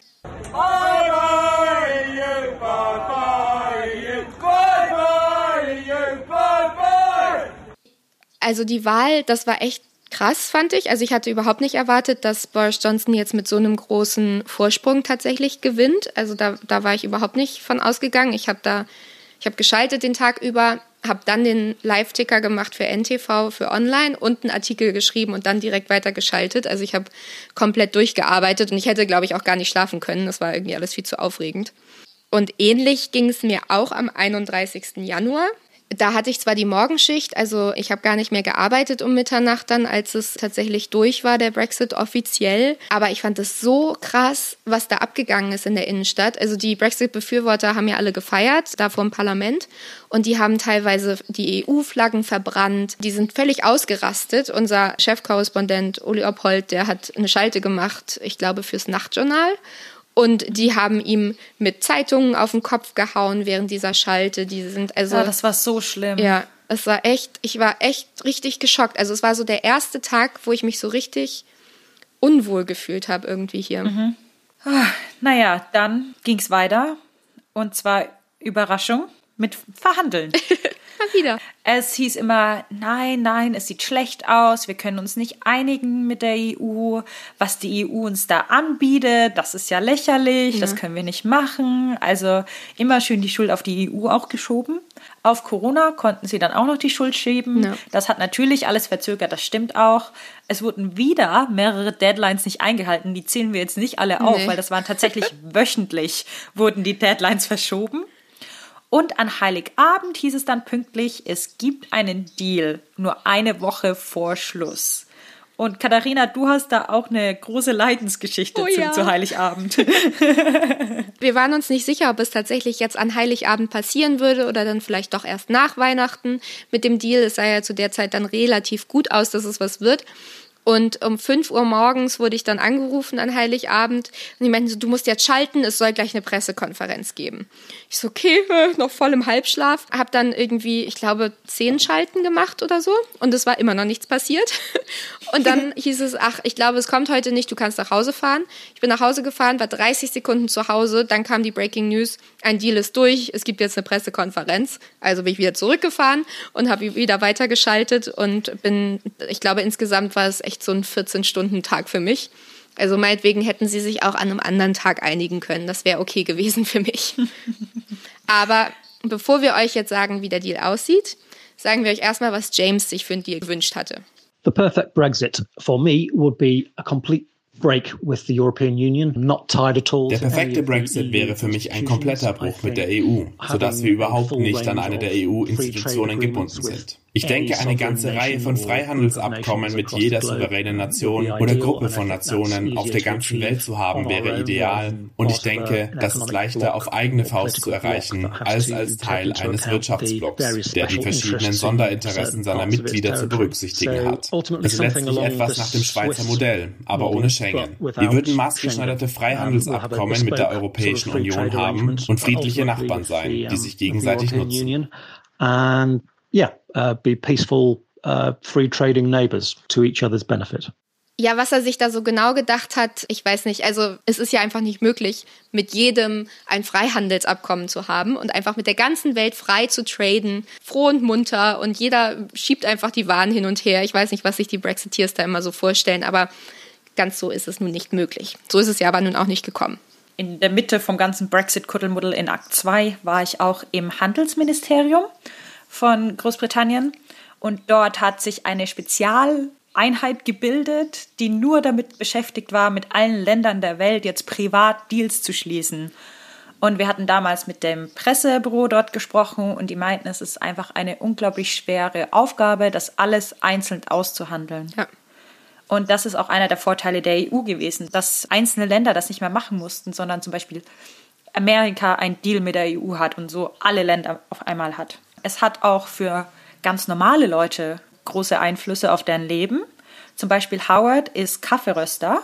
Also die Wahl, das war echt krass, fand ich. Also ich hatte überhaupt nicht erwartet, dass Boris Johnson jetzt mit so einem großen Vorsprung tatsächlich gewinnt. Also da, da war ich überhaupt nicht von ausgegangen. Ich habe da, ich habe geschaltet den Tag über habe dann den Live-Ticker gemacht für NTV, für Online und einen Artikel geschrieben und dann direkt weitergeschaltet. Also ich habe komplett durchgearbeitet und ich hätte, glaube ich, auch gar nicht schlafen können. Das war irgendwie alles viel zu aufregend. Und ähnlich ging es mir auch am 31. Januar. Da hatte ich zwar die Morgenschicht, also ich habe gar nicht mehr gearbeitet um Mitternacht dann, als es tatsächlich durch war, der Brexit offiziell. Aber ich fand es so krass, was da abgegangen ist in der Innenstadt. Also die Brexit-Befürworter haben ja alle gefeiert, da vor dem Parlament. Und die haben teilweise die EU-Flaggen verbrannt. Die sind völlig ausgerastet. Unser Chefkorrespondent Uli Oppold, der hat eine Schalte gemacht, ich glaube, fürs Nachtjournal. Und die haben ihm mit Zeitungen auf den Kopf gehauen während dieser Schalte. Die sind also. Ja, das war so schlimm. Ja, es war echt, ich war echt richtig geschockt. Also es war so der erste Tag, wo ich mich so richtig unwohl gefühlt habe irgendwie hier. Mhm. Ah, naja, dann ging es weiter. Und zwar Überraschung mit Verhandeln. wieder. Es hieß immer, nein, nein, es sieht schlecht aus, wir können uns nicht einigen mit der EU, was die EU uns da anbietet, das ist ja lächerlich, ja. das können wir nicht machen. Also immer schön die Schuld auf die EU auch geschoben. Auf Corona konnten sie dann auch noch die Schuld schieben. Ja. Das hat natürlich alles verzögert, das stimmt auch. Es wurden wieder mehrere Deadlines nicht eingehalten. Die zählen wir jetzt nicht alle auf, nee. weil das waren tatsächlich wöchentlich, wurden die Deadlines verschoben. Und an Heiligabend hieß es dann pünktlich, es gibt einen Deal, nur eine Woche vor Schluss. Und Katharina, du hast da auch eine große Leidensgeschichte oh, zu, ja. zu, Heiligabend. Wir waren uns nicht sicher, ob es tatsächlich jetzt an Heiligabend passieren würde oder dann vielleicht doch erst nach Weihnachten mit dem Deal. Es sah ja zu der Zeit dann relativ gut aus, dass es was wird. Und um 5 Uhr morgens wurde ich dann angerufen an Heiligabend und die meinten so, du musst jetzt schalten, es soll gleich eine Pressekonferenz geben. Ich so, okay, noch voll im Halbschlaf. Hab dann irgendwie, ich glaube, zehn Schalten gemacht oder so und es war immer noch nichts passiert. Und dann hieß es, ach, ich glaube, es kommt heute nicht, du kannst nach Hause fahren. Ich bin nach Hause gefahren, war 30 Sekunden zu Hause, dann kam die Breaking News, ein Deal ist durch, es gibt jetzt eine Pressekonferenz. Also bin ich wieder zurückgefahren und habe wieder weitergeschaltet und bin, ich glaube, insgesamt war es echt so ein 14-Stunden-Tag für mich. Also meinetwegen hätten sie sich auch an einem anderen Tag einigen können. Das wäre okay gewesen für mich. Aber bevor wir euch jetzt sagen, wie der Deal aussieht, sagen wir euch erstmal, was James sich für einen Deal gewünscht hatte. The perfect Brexit for me would be a complete break with the European Union, not tied at all. Der perfekte Brexit wäre für mich ein kompletter Bruch mit der EU, sodass wir überhaupt nicht an eine der EU-Institutionen gebunden sind. Ich denke, eine ganze Reihe von Freihandelsabkommen mit jeder souveränen Nation oder Gruppe von Nationen auf der ganzen Welt zu haben, wäre ideal. Und ich denke, das ist leichter auf eigene Faust zu erreichen, als als Teil eines Wirtschaftsblocks, der die verschiedenen Sonderinteressen seiner Mitglieder zu berücksichtigen hat. Es ist letztlich etwas nach dem Schweizer Modell, aber ohne Schengen. Wir würden maßgeschneiderte Freihandelsabkommen mit der Europäischen Union haben und friedliche Nachbarn sein, die sich gegenseitig nutzen yeah, uh, be peaceful, uh, free trading neighbors to each other's benefit. Ja, was er sich da so genau gedacht hat, ich weiß nicht. Also es ist ja einfach nicht möglich, mit jedem ein Freihandelsabkommen zu haben und einfach mit der ganzen Welt frei zu traden, froh und munter und jeder schiebt einfach die Waren hin und her. Ich weiß nicht, was sich die Brexiteers da immer so vorstellen, aber ganz so ist es nun nicht möglich. So ist es ja aber nun auch nicht gekommen. In der Mitte vom ganzen Brexit-Kuddelmuddel in Akt 2 war ich auch im Handelsministerium von Großbritannien. Und dort hat sich eine Spezialeinheit gebildet, die nur damit beschäftigt war, mit allen Ländern der Welt jetzt privat Deals zu schließen. Und wir hatten damals mit dem Pressebüro dort gesprochen und die meinten, es ist einfach eine unglaublich schwere Aufgabe, das alles einzeln auszuhandeln. Ja. Und das ist auch einer der Vorteile der EU gewesen, dass einzelne Länder das nicht mehr machen mussten, sondern zum Beispiel Amerika ein Deal mit der EU hat und so alle Länder auf einmal hat. Es hat auch für ganz normale Leute große Einflüsse auf deren Leben. Zum Beispiel Howard ist Kaffeeröster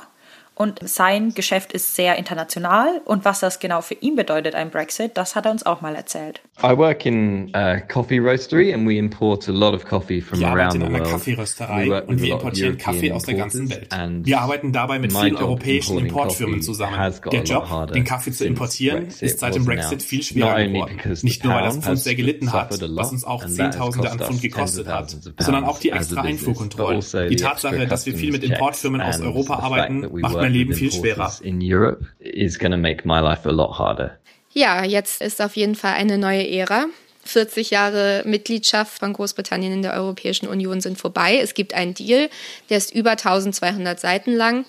und sein Geschäft ist sehr international. Und was das genau für ihn bedeutet, ein Brexit, das hat er uns auch mal erzählt. I work in a coffee roastery and we import a lot of coffee from ich around the world. in einer Kaffeerösterei und wir importieren Kaffee aus der ganzen Welt. Wir arbeiten dabei mit vielen europäischen Importfirmen zusammen. Der Job, den Kaffee zu importieren, ist seit dem Brexit viel schwerer geworden. Nicht nur, weil das Pfund sehr gelitten hat, was uns auch Zehntausende an Pfund gekostet hat, sondern auch die extra Einfuhrkontrollen. Also die Tatsache, dass wir viel mit Importfirmen aus Europa arbeiten, macht mein Leben viel schwerer. In Europe is going to make my life a lot harder. Ja, jetzt ist auf jeden Fall eine neue Ära 40 Jahre Mitgliedschaft von Großbritannien in der Europäischen Union sind vorbei. Es gibt einen Deal, der ist über 1200 Seiten lang.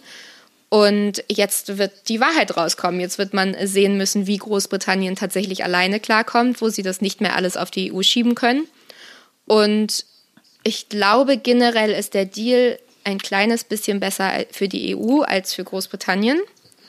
Und jetzt wird die Wahrheit rauskommen. Jetzt wird man sehen müssen, wie Großbritannien tatsächlich alleine klarkommt, wo sie das nicht mehr alles auf die EU schieben können. Und ich glaube, generell ist der Deal ein kleines bisschen besser für die EU als für Großbritannien.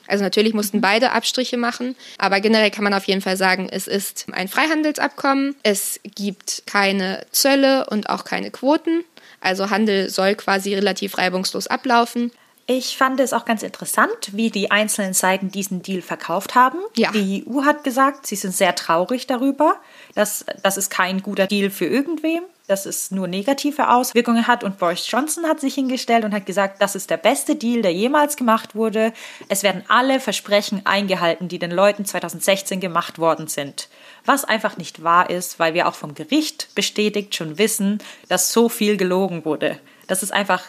Also natürlich mussten beide Abstriche machen, aber generell kann man auf jeden Fall sagen, es ist ein Freihandelsabkommen, es gibt keine Zölle und auch keine Quoten. Also Handel soll quasi relativ reibungslos ablaufen. Ich fand es auch ganz interessant, wie die einzelnen Seiten diesen Deal verkauft haben. Ja. Die EU hat gesagt, sie sind sehr traurig darüber. dass das ist kein guter Deal für irgendwem dass es nur negative Auswirkungen hat. Und Boris Johnson hat sich hingestellt und hat gesagt, das ist der beste Deal, der jemals gemacht wurde. Es werden alle Versprechen eingehalten, die den Leuten 2016 gemacht worden sind. Was einfach nicht wahr ist, weil wir auch vom Gericht bestätigt schon wissen, dass so viel gelogen wurde. Das ist einfach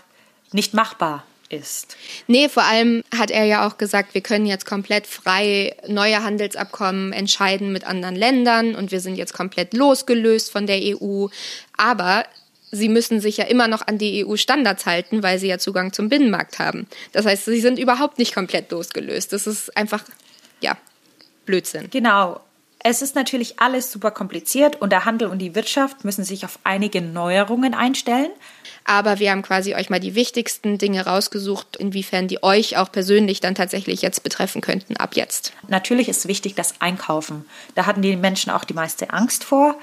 nicht machbar ist. Nee, vor allem hat er ja auch gesagt, wir können jetzt komplett frei neue Handelsabkommen entscheiden mit anderen Ländern und wir sind jetzt komplett losgelöst von der EU. Aber sie müssen sich ja immer noch an die EU-Standards halten, weil sie ja Zugang zum Binnenmarkt haben. Das heißt, sie sind überhaupt nicht komplett losgelöst. Das ist einfach, ja, Blödsinn. Genau. Es ist natürlich alles super kompliziert und der Handel und die Wirtschaft müssen sich auf einige Neuerungen einstellen. Aber wir haben quasi euch mal die wichtigsten Dinge rausgesucht, inwiefern die euch auch persönlich dann tatsächlich jetzt betreffen könnten, ab jetzt. Natürlich ist wichtig das Einkaufen. Da hatten die Menschen auch die meiste Angst vor.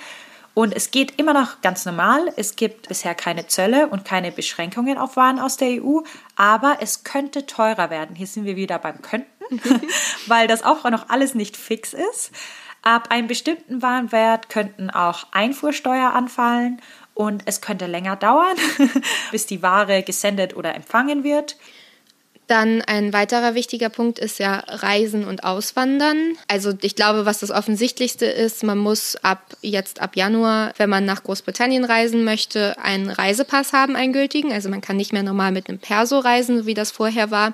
Und es geht immer noch ganz normal. Es gibt bisher keine Zölle und keine Beschränkungen auf Waren aus der EU, aber es könnte teurer werden. Hier sind wir wieder beim Könnten, weil das auch noch alles nicht fix ist. Ab einem bestimmten Warenwert könnten auch Einfuhrsteuer anfallen und es könnte länger dauern, bis die Ware gesendet oder empfangen wird. Dann ein weiterer wichtiger Punkt ist ja Reisen und Auswandern. Also ich glaube, was das Offensichtlichste ist, man muss ab jetzt ab Januar, wenn man nach Großbritannien reisen möchte, einen Reisepass haben, einen gültigen. Also man kann nicht mehr normal mit einem Perso reisen, wie das vorher war.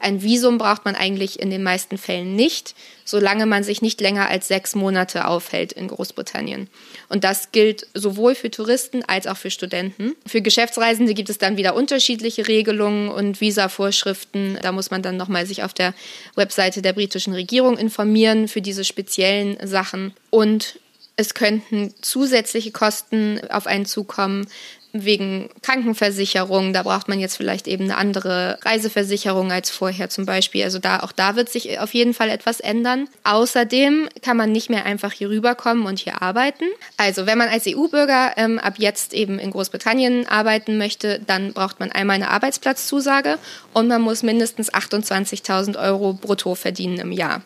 Ein Visum braucht man eigentlich in den meisten Fällen nicht, solange man sich nicht länger als sechs Monate aufhält in Großbritannien. Und das gilt sowohl für Touristen als auch für Studenten. Für Geschäftsreisende gibt es dann wieder unterschiedliche Regelungen und Visavorschriften. Da muss man dann nochmal sich auf der Webseite der britischen Regierung informieren für diese speziellen Sachen. Und es könnten zusätzliche Kosten auf einen zukommen, wegen Krankenversicherung, da braucht man jetzt vielleicht eben eine andere Reiseversicherung als vorher zum Beispiel. Also da, auch da wird sich auf jeden Fall etwas ändern. Außerdem kann man nicht mehr einfach hier rüberkommen und hier arbeiten. Also wenn man als EU-Bürger ähm, ab jetzt eben in Großbritannien arbeiten möchte, dann braucht man einmal eine Arbeitsplatzzusage und man muss mindestens 28.000 Euro brutto verdienen im Jahr.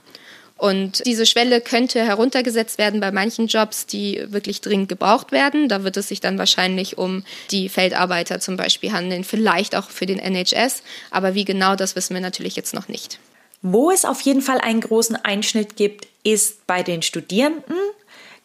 Und diese Schwelle könnte heruntergesetzt werden bei manchen Jobs, die wirklich dringend gebraucht werden. Da wird es sich dann wahrscheinlich um die Feldarbeiter zum Beispiel handeln, vielleicht auch für den NHS. Aber wie genau, das wissen wir natürlich jetzt noch nicht. Wo es auf jeden Fall einen großen Einschnitt gibt, ist bei den Studierenden.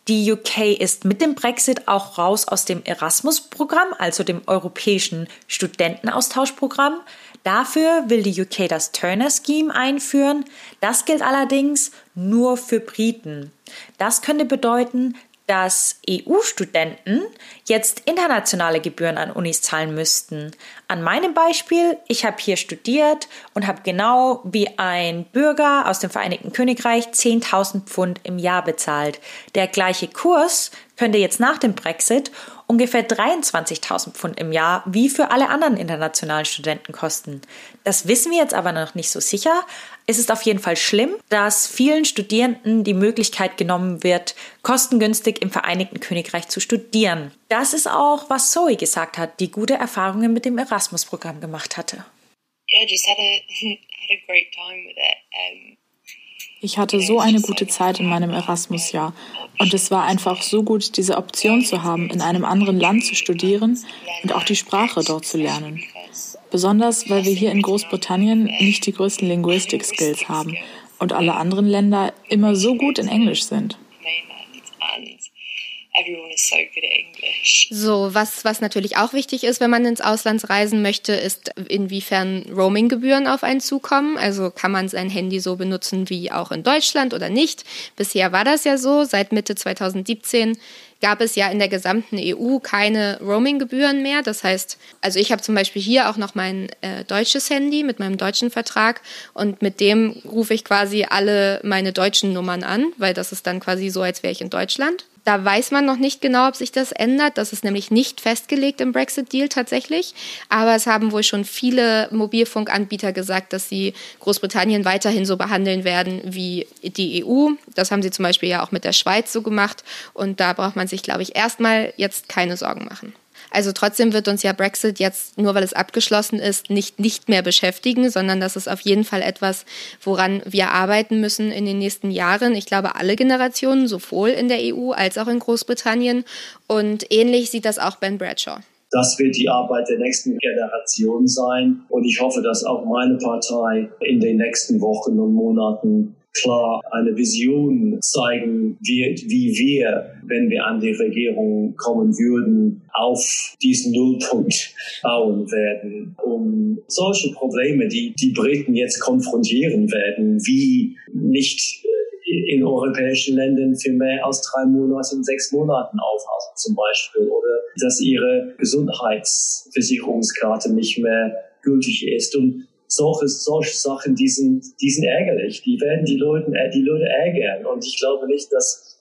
Die UK ist mit dem Brexit auch raus aus dem Erasmus-Programm, also dem europäischen Studentenaustauschprogramm. Dafür will die UK das Turner Scheme einführen. Das gilt allerdings nur für Briten. Das könnte bedeuten, dass EU-Studenten jetzt internationale Gebühren an Unis zahlen müssten. An meinem Beispiel, ich habe hier studiert und habe genau wie ein Bürger aus dem Vereinigten Königreich 10.000 Pfund im Jahr bezahlt. Der gleiche Kurs könnte jetzt nach dem Brexit ungefähr 23.000 Pfund im Jahr wie für alle anderen internationalen Studenten kosten. Das wissen wir jetzt aber noch nicht so sicher. Es ist auf jeden Fall schlimm, dass vielen Studierenden die Möglichkeit genommen wird, kostengünstig im Vereinigten Königreich zu studieren. Das ist auch, was Zoe gesagt hat, die gute Erfahrungen mit dem Erasmus-Programm gemacht hatte. Yeah, just had a, had a great time with it. Um ich hatte so eine gute Zeit in meinem Erasmus-Jahr und es war einfach so gut, diese Option zu haben, in einem anderen Land zu studieren und auch die Sprache dort zu lernen. Besonders, weil wir hier in Großbritannien nicht die größten Linguistic Skills haben und alle anderen Länder immer so gut in Englisch sind. Everyone is so good at English. So, was, was natürlich auch wichtig ist, wenn man ins Ausland reisen möchte, ist, inwiefern Roaming-Gebühren auf einen zukommen. Also kann man sein Handy so benutzen wie auch in Deutschland oder nicht. Bisher war das ja so. Seit Mitte 2017 gab es ja in der gesamten EU keine Roaming-Gebühren mehr. Das heißt, also ich habe zum Beispiel hier auch noch mein äh, deutsches Handy mit meinem deutschen Vertrag und mit dem rufe ich quasi alle meine deutschen Nummern an, weil das ist dann quasi so, als wäre ich in Deutschland. Da weiß man noch nicht genau, ob sich das ändert. Das ist nämlich nicht festgelegt im Brexit-Deal tatsächlich. Aber es haben wohl schon viele Mobilfunkanbieter gesagt, dass sie Großbritannien weiterhin so behandeln werden wie die EU. Das haben sie zum Beispiel ja auch mit der Schweiz so gemacht. Und da braucht man sich, glaube ich, erstmal jetzt keine Sorgen machen. Also trotzdem wird uns ja Brexit jetzt, nur weil es abgeschlossen ist, nicht, nicht mehr beschäftigen, sondern das ist auf jeden Fall etwas, woran wir arbeiten müssen in den nächsten Jahren. Ich glaube, alle Generationen, sowohl in der EU als auch in Großbritannien. Und ähnlich sieht das auch Ben Bradshaw. Das wird die Arbeit der nächsten Generation sein. Und ich hoffe, dass auch meine Partei in den nächsten Wochen und Monaten klar eine Vision zeigen wird, wie wir, wenn wir an die Regierung kommen würden, auf diesen Nullpunkt bauen werden, um solche Probleme, die die Briten jetzt konfrontieren werden, wie nicht in europäischen Ländern für mehr als drei Monate und sechs Monaten aufhalten zum Beispiel oder dass ihre Gesundheitsversicherungskarte nicht mehr gültig ist. Und solche, solche Sachen, die sind, die sind ärgerlich. Die werden die Leute, äh, die Leute ärgern. Und ich glaube nicht, dass,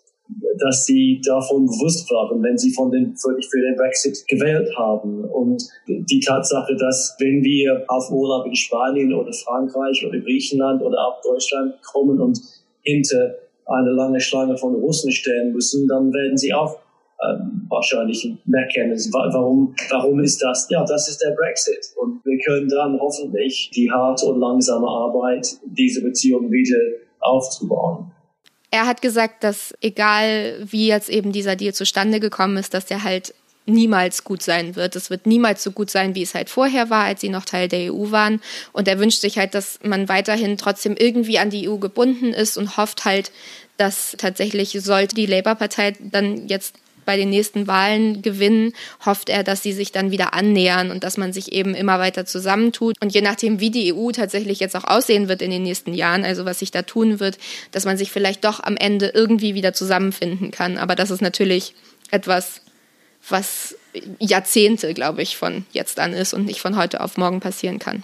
dass sie davon bewusst waren, wenn sie von den, für, für den Brexit gewählt haben. Und die Tatsache, dass wenn wir auf Urlaub in Spanien oder Frankreich oder Griechenland oder auch Deutschland kommen und hinter eine lange Schlange von Russen stehen müssen, dann werden sie auch ähm, wahrscheinlich merken, warum, warum ist das? Ja, das ist der Brexit. Und wir können dann hoffentlich die harte und langsame Arbeit, diese Beziehung wieder aufzubauen. Er hat gesagt, dass egal wie jetzt eben dieser Deal zustande gekommen ist, dass der halt niemals gut sein wird. Es wird niemals so gut sein, wie es halt vorher war, als sie noch Teil der EU waren. Und er wünscht sich halt, dass man weiterhin trotzdem irgendwie an die EU gebunden ist und hofft halt, dass tatsächlich sollte die Labour-Partei dann jetzt bei den nächsten Wahlen gewinnen, hofft er, dass sie sich dann wieder annähern und dass man sich eben immer weiter zusammentut. Und je nachdem, wie die EU tatsächlich jetzt auch aussehen wird in den nächsten Jahren, also was sich da tun wird, dass man sich vielleicht doch am Ende irgendwie wieder zusammenfinden kann. Aber das ist natürlich etwas, was Jahrzehnte, glaube ich, von jetzt an ist und nicht von heute auf morgen passieren kann.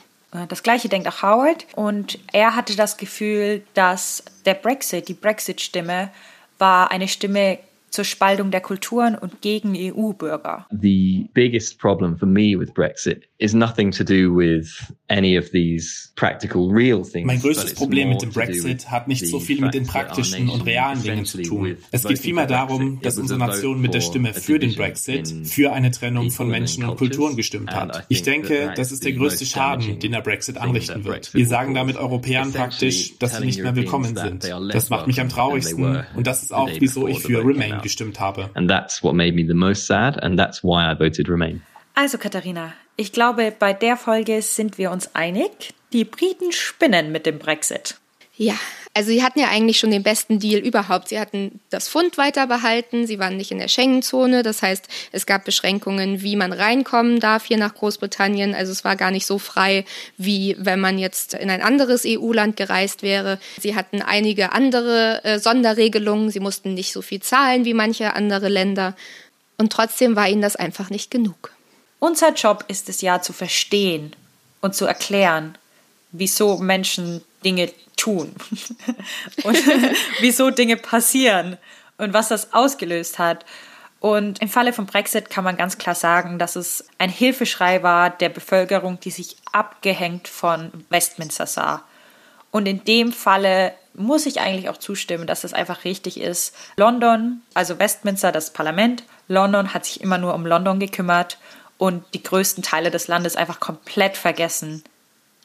Das gleiche denkt auch Howard und er hatte das Gefühl, dass der Brexit, die Brexit-Stimme, war eine Stimme zur Spaltung der Kulturen und gegen EU-Bürger. The biggest problem for me with Brexit is nothing to do with any of these practical real things. Mein größtes Problem mit dem Brexit hat nicht so viel mit den praktischen und realen Dingen zu tun. Es geht vielmehr darum, dass unsere Nation mit der Stimme für den Brexit, für eine Trennung von Menschen und Kulturen gestimmt hat. Ich denke, das ist der größte Schaden, den der Brexit anrichten wird. Wir sagen damit Europäern praktisch, dass sie nicht mehr willkommen sind. Das macht mich am traurigsten und das ist auch, wieso ich für Remain gestimmt habe. And that's what made me the most sad and that's why I voted Remain. Also Katharina, ich glaube, bei der Folge sind wir uns einig. Die Briten spinnen mit dem Brexit. Ja, also sie hatten ja eigentlich schon den besten Deal überhaupt. Sie hatten das Pfund weiter behalten, sie waren nicht in der Schengen-Zone, das heißt, es gab Beschränkungen, wie man reinkommen darf hier nach Großbritannien. Also es war gar nicht so frei, wie wenn man jetzt in ein anderes EU-Land gereist wäre. Sie hatten einige andere äh, Sonderregelungen, sie mussten nicht so viel zahlen wie manche andere Länder. Und trotzdem war ihnen das einfach nicht genug. Unser Job ist es ja zu verstehen und zu erklären, wieso Menschen Dinge tun und wieso Dinge passieren und was das ausgelöst hat. Und im Falle von Brexit kann man ganz klar sagen, dass es ein Hilfeschrei war der Bevölkerung, die sich abgehängt von Westminster sah. Und in dem Falle muss ich eigentlich auch zustimmen, dass es einfach richtig ist. London, also Westminster, das Parlament, London hat sich immer nur um London gekümmert und die größten Teile des Landes einfach komplett vergessen.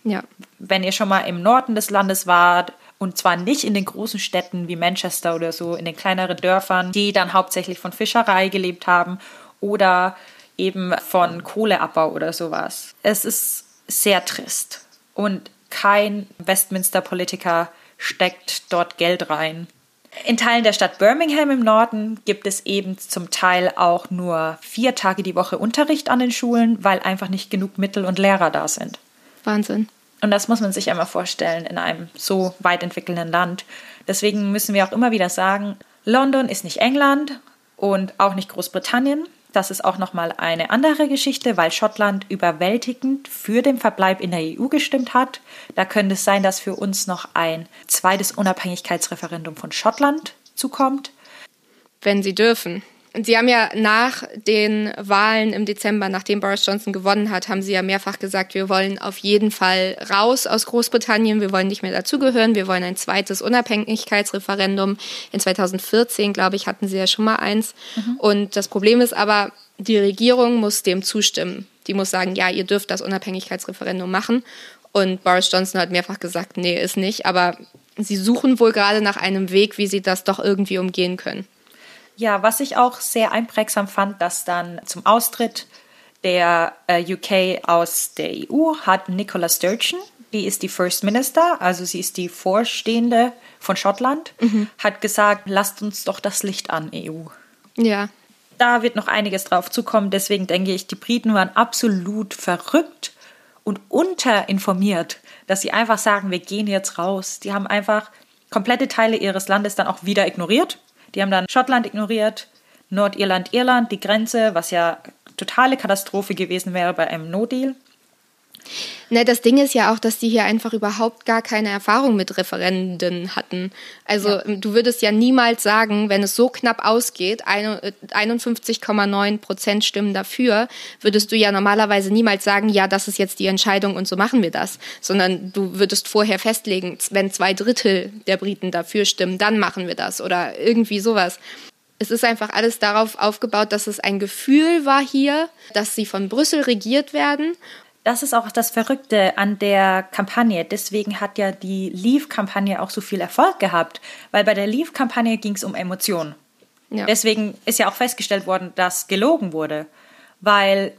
Ja. Wenn ihr schon mal im Norden des Landes wart, und zwar nicht in den großen Städten wie Manchester oder so, in den kleineren Dörfern, die dann hauptsächlich von Fischerei gelebt haben oder eben von Kohleabbau oder sowas. Es ist sehr trist. Und kein Westminster-Politiker steckt dort Geld rein. In Teilen der Stadt Birmingham im Norden gibt es eben zum Teil auch nur vier Tage die Woche Unterricht an den Schulen, weil einfach nicht genug Mittel und Lehrer da sind. Wahnsinn. Und das muss man sich einmal vorstellen in einem so weit entwickelnden Land. Deswegen müssen wir auch immer wieder sagen, London ist nicht England und auch nicht Großbritannien. Das ist auch nochmal eine andere Geschichte, weil Schottland überwältigend für den Verbleib in der EU gestimmt hat. Da könnte es sein, dass für uns noch ein zweites Unabhängigkeitsreferendum von Schottland zukommt. Wenn sie dürfen. Sie haben ja nach den Wahlen im Dezember, nachdem Boris Johnson gewonnen hat, haben Sie ja mehrfach gesagt, wir wollen auf jeden Fall raus aus Großbritannien, wir wollen nicht mehr dazugehören, wir wollen ein zweites Unabhängigkeitsreferendum. In 2014, glaube ich, hatten Sie ja schon mal eins. Mhm. Und das Problem ist aber, die Regierung muss dem zustimmen. Die muss sagen, ja, ihr dürft das Unabhängigkeitsreferendum machen. Und Boris Johnson hat mehrfach gesagt, nee, ist nicht. Aber sie suchen wohl gerade nach einem Weg, wie sie das doch irgendwie umgehen können. Ja, was ich auch sehr einprägsam fand, dass dann zum Austritt der äh, UK aus der EU hat Nicola Sturgeon, die ist die First Minister, also sie ist die Vorstehende von Schottland, mhm. hat gesagt, lasst uns doch das Licht an, EU. Ja. Da wird noch einiges drauf zukommen, deswegen denke ich, die Briten waren absolut verrückt und unterinformiert, dass sie einfach sagen, wir gehen jetzt raus. Die haben einfach komplette Teile ihres Landes dann auch wieder ignoriert die haben dann Schottland ignoriert, Nordirland, Irland, die Grenze, was ja totale Katastrophe gewesen wäre bei einem No-Deal. Ne, das Ding ist ja auch, dass die hier einfach überhaupt gar keine Erfahrung mit Referenden hatten. Also ja. du würdest ja niemals sagen, wenn es so knapp ausgeht, 51,9 Prozent stimmen dafür, würdest du ja normalerweise niemals sagen, ja, das ist jetzt die Entscheidung und so machen wir das. Sondern du würdest vorher festlegen, wenn zwei Drittel der Briten dafür stimmen, dann machen wir das oder irgendwie sowas es ist einfach alles darauf aufgebaut, dass es ein Gefühl war hier, dass sie von Brüssel regiert werden das ist auch das Verrückte an der Kampagne. Deswegen hat ja die Leave-Kampagne auch so viel Erfolg gehabt, weil bei der Leave-Kampagne ging es um Emotionen. Ja. Deswegen ist ja auch festgestellt worden, dass gelogen wurde, weil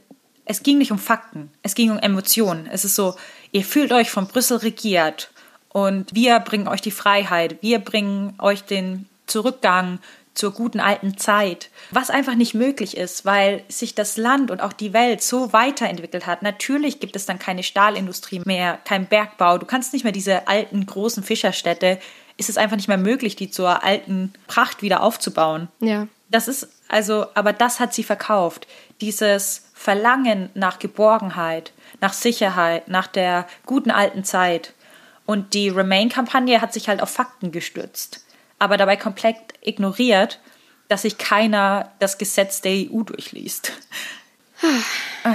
es ging nicht um Fakten, es ging um Emotionen. Es ist so, ihr fühlt euch von Brüssel regiert und wir bringen euch die Freiheit, wir bringen euch den Zurückgang zur guten alten Zeit, was einfach nicht möglich ist, weil sich das Land und auch die Welt so weiterentwickelt hat. Natürlich gibt es dann keine Stahlindustrie mehr, kein Bergbau. Du kannst nicht mehr diese alten großen Fischerstädte. Ist es einfach nicht mehr möglich, die zur alten Pracht wieder aufzubauen. Ja. Das ist also, aber das hat sie verkauft. Dieses Verlangen nach Geborgenheit, nach Sicherheit, nach der guten alten Zeit. Und die Remain-Kampagne hat sich halt auf Fakten gestützt aber dabei komplett ignoriert, dass sich keiner das Gesetz der EU durchliest.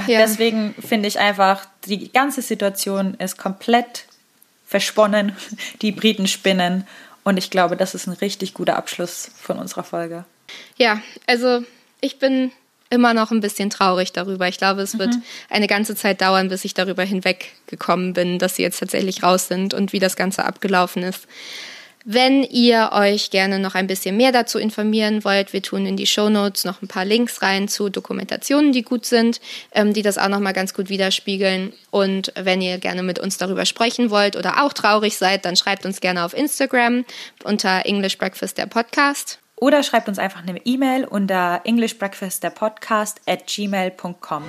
Ja. Deswegen finde ich einfach, die ganze Situation ist komplett versponnen. Die Briten spinnen. Und ich glaube, das ist ein richtig guter Abschluss von unserer Folge. Ja, also ich bin immer noch ein bisschen traurig darüber. Ich glaube, es wird mhm. eine ganze Zeit dauern, bis ich darüber hinweggekommen bin, dass sie jetzt tatsächlich raus sind und wie das Ganze abgelaufen ist. Wenn ihr euch gerne noch ein bisschen mehr dazu informieren wollt, wir tun in die Show Notes noch ein paar Links rein zu Dokumentationen, die gut sind, ähm, die das auch nochmal ganz gut widerspiegeln. Und wenn ihr gerne mit uns darüber sprechen wollt oder auch traurig seid, dann schreibt uns gerne auf Instagram unter English Breakfast der Podcast. Oder schreibt uns einfach eine E-Mail unter English Breakfast der Podcast at gmail.com.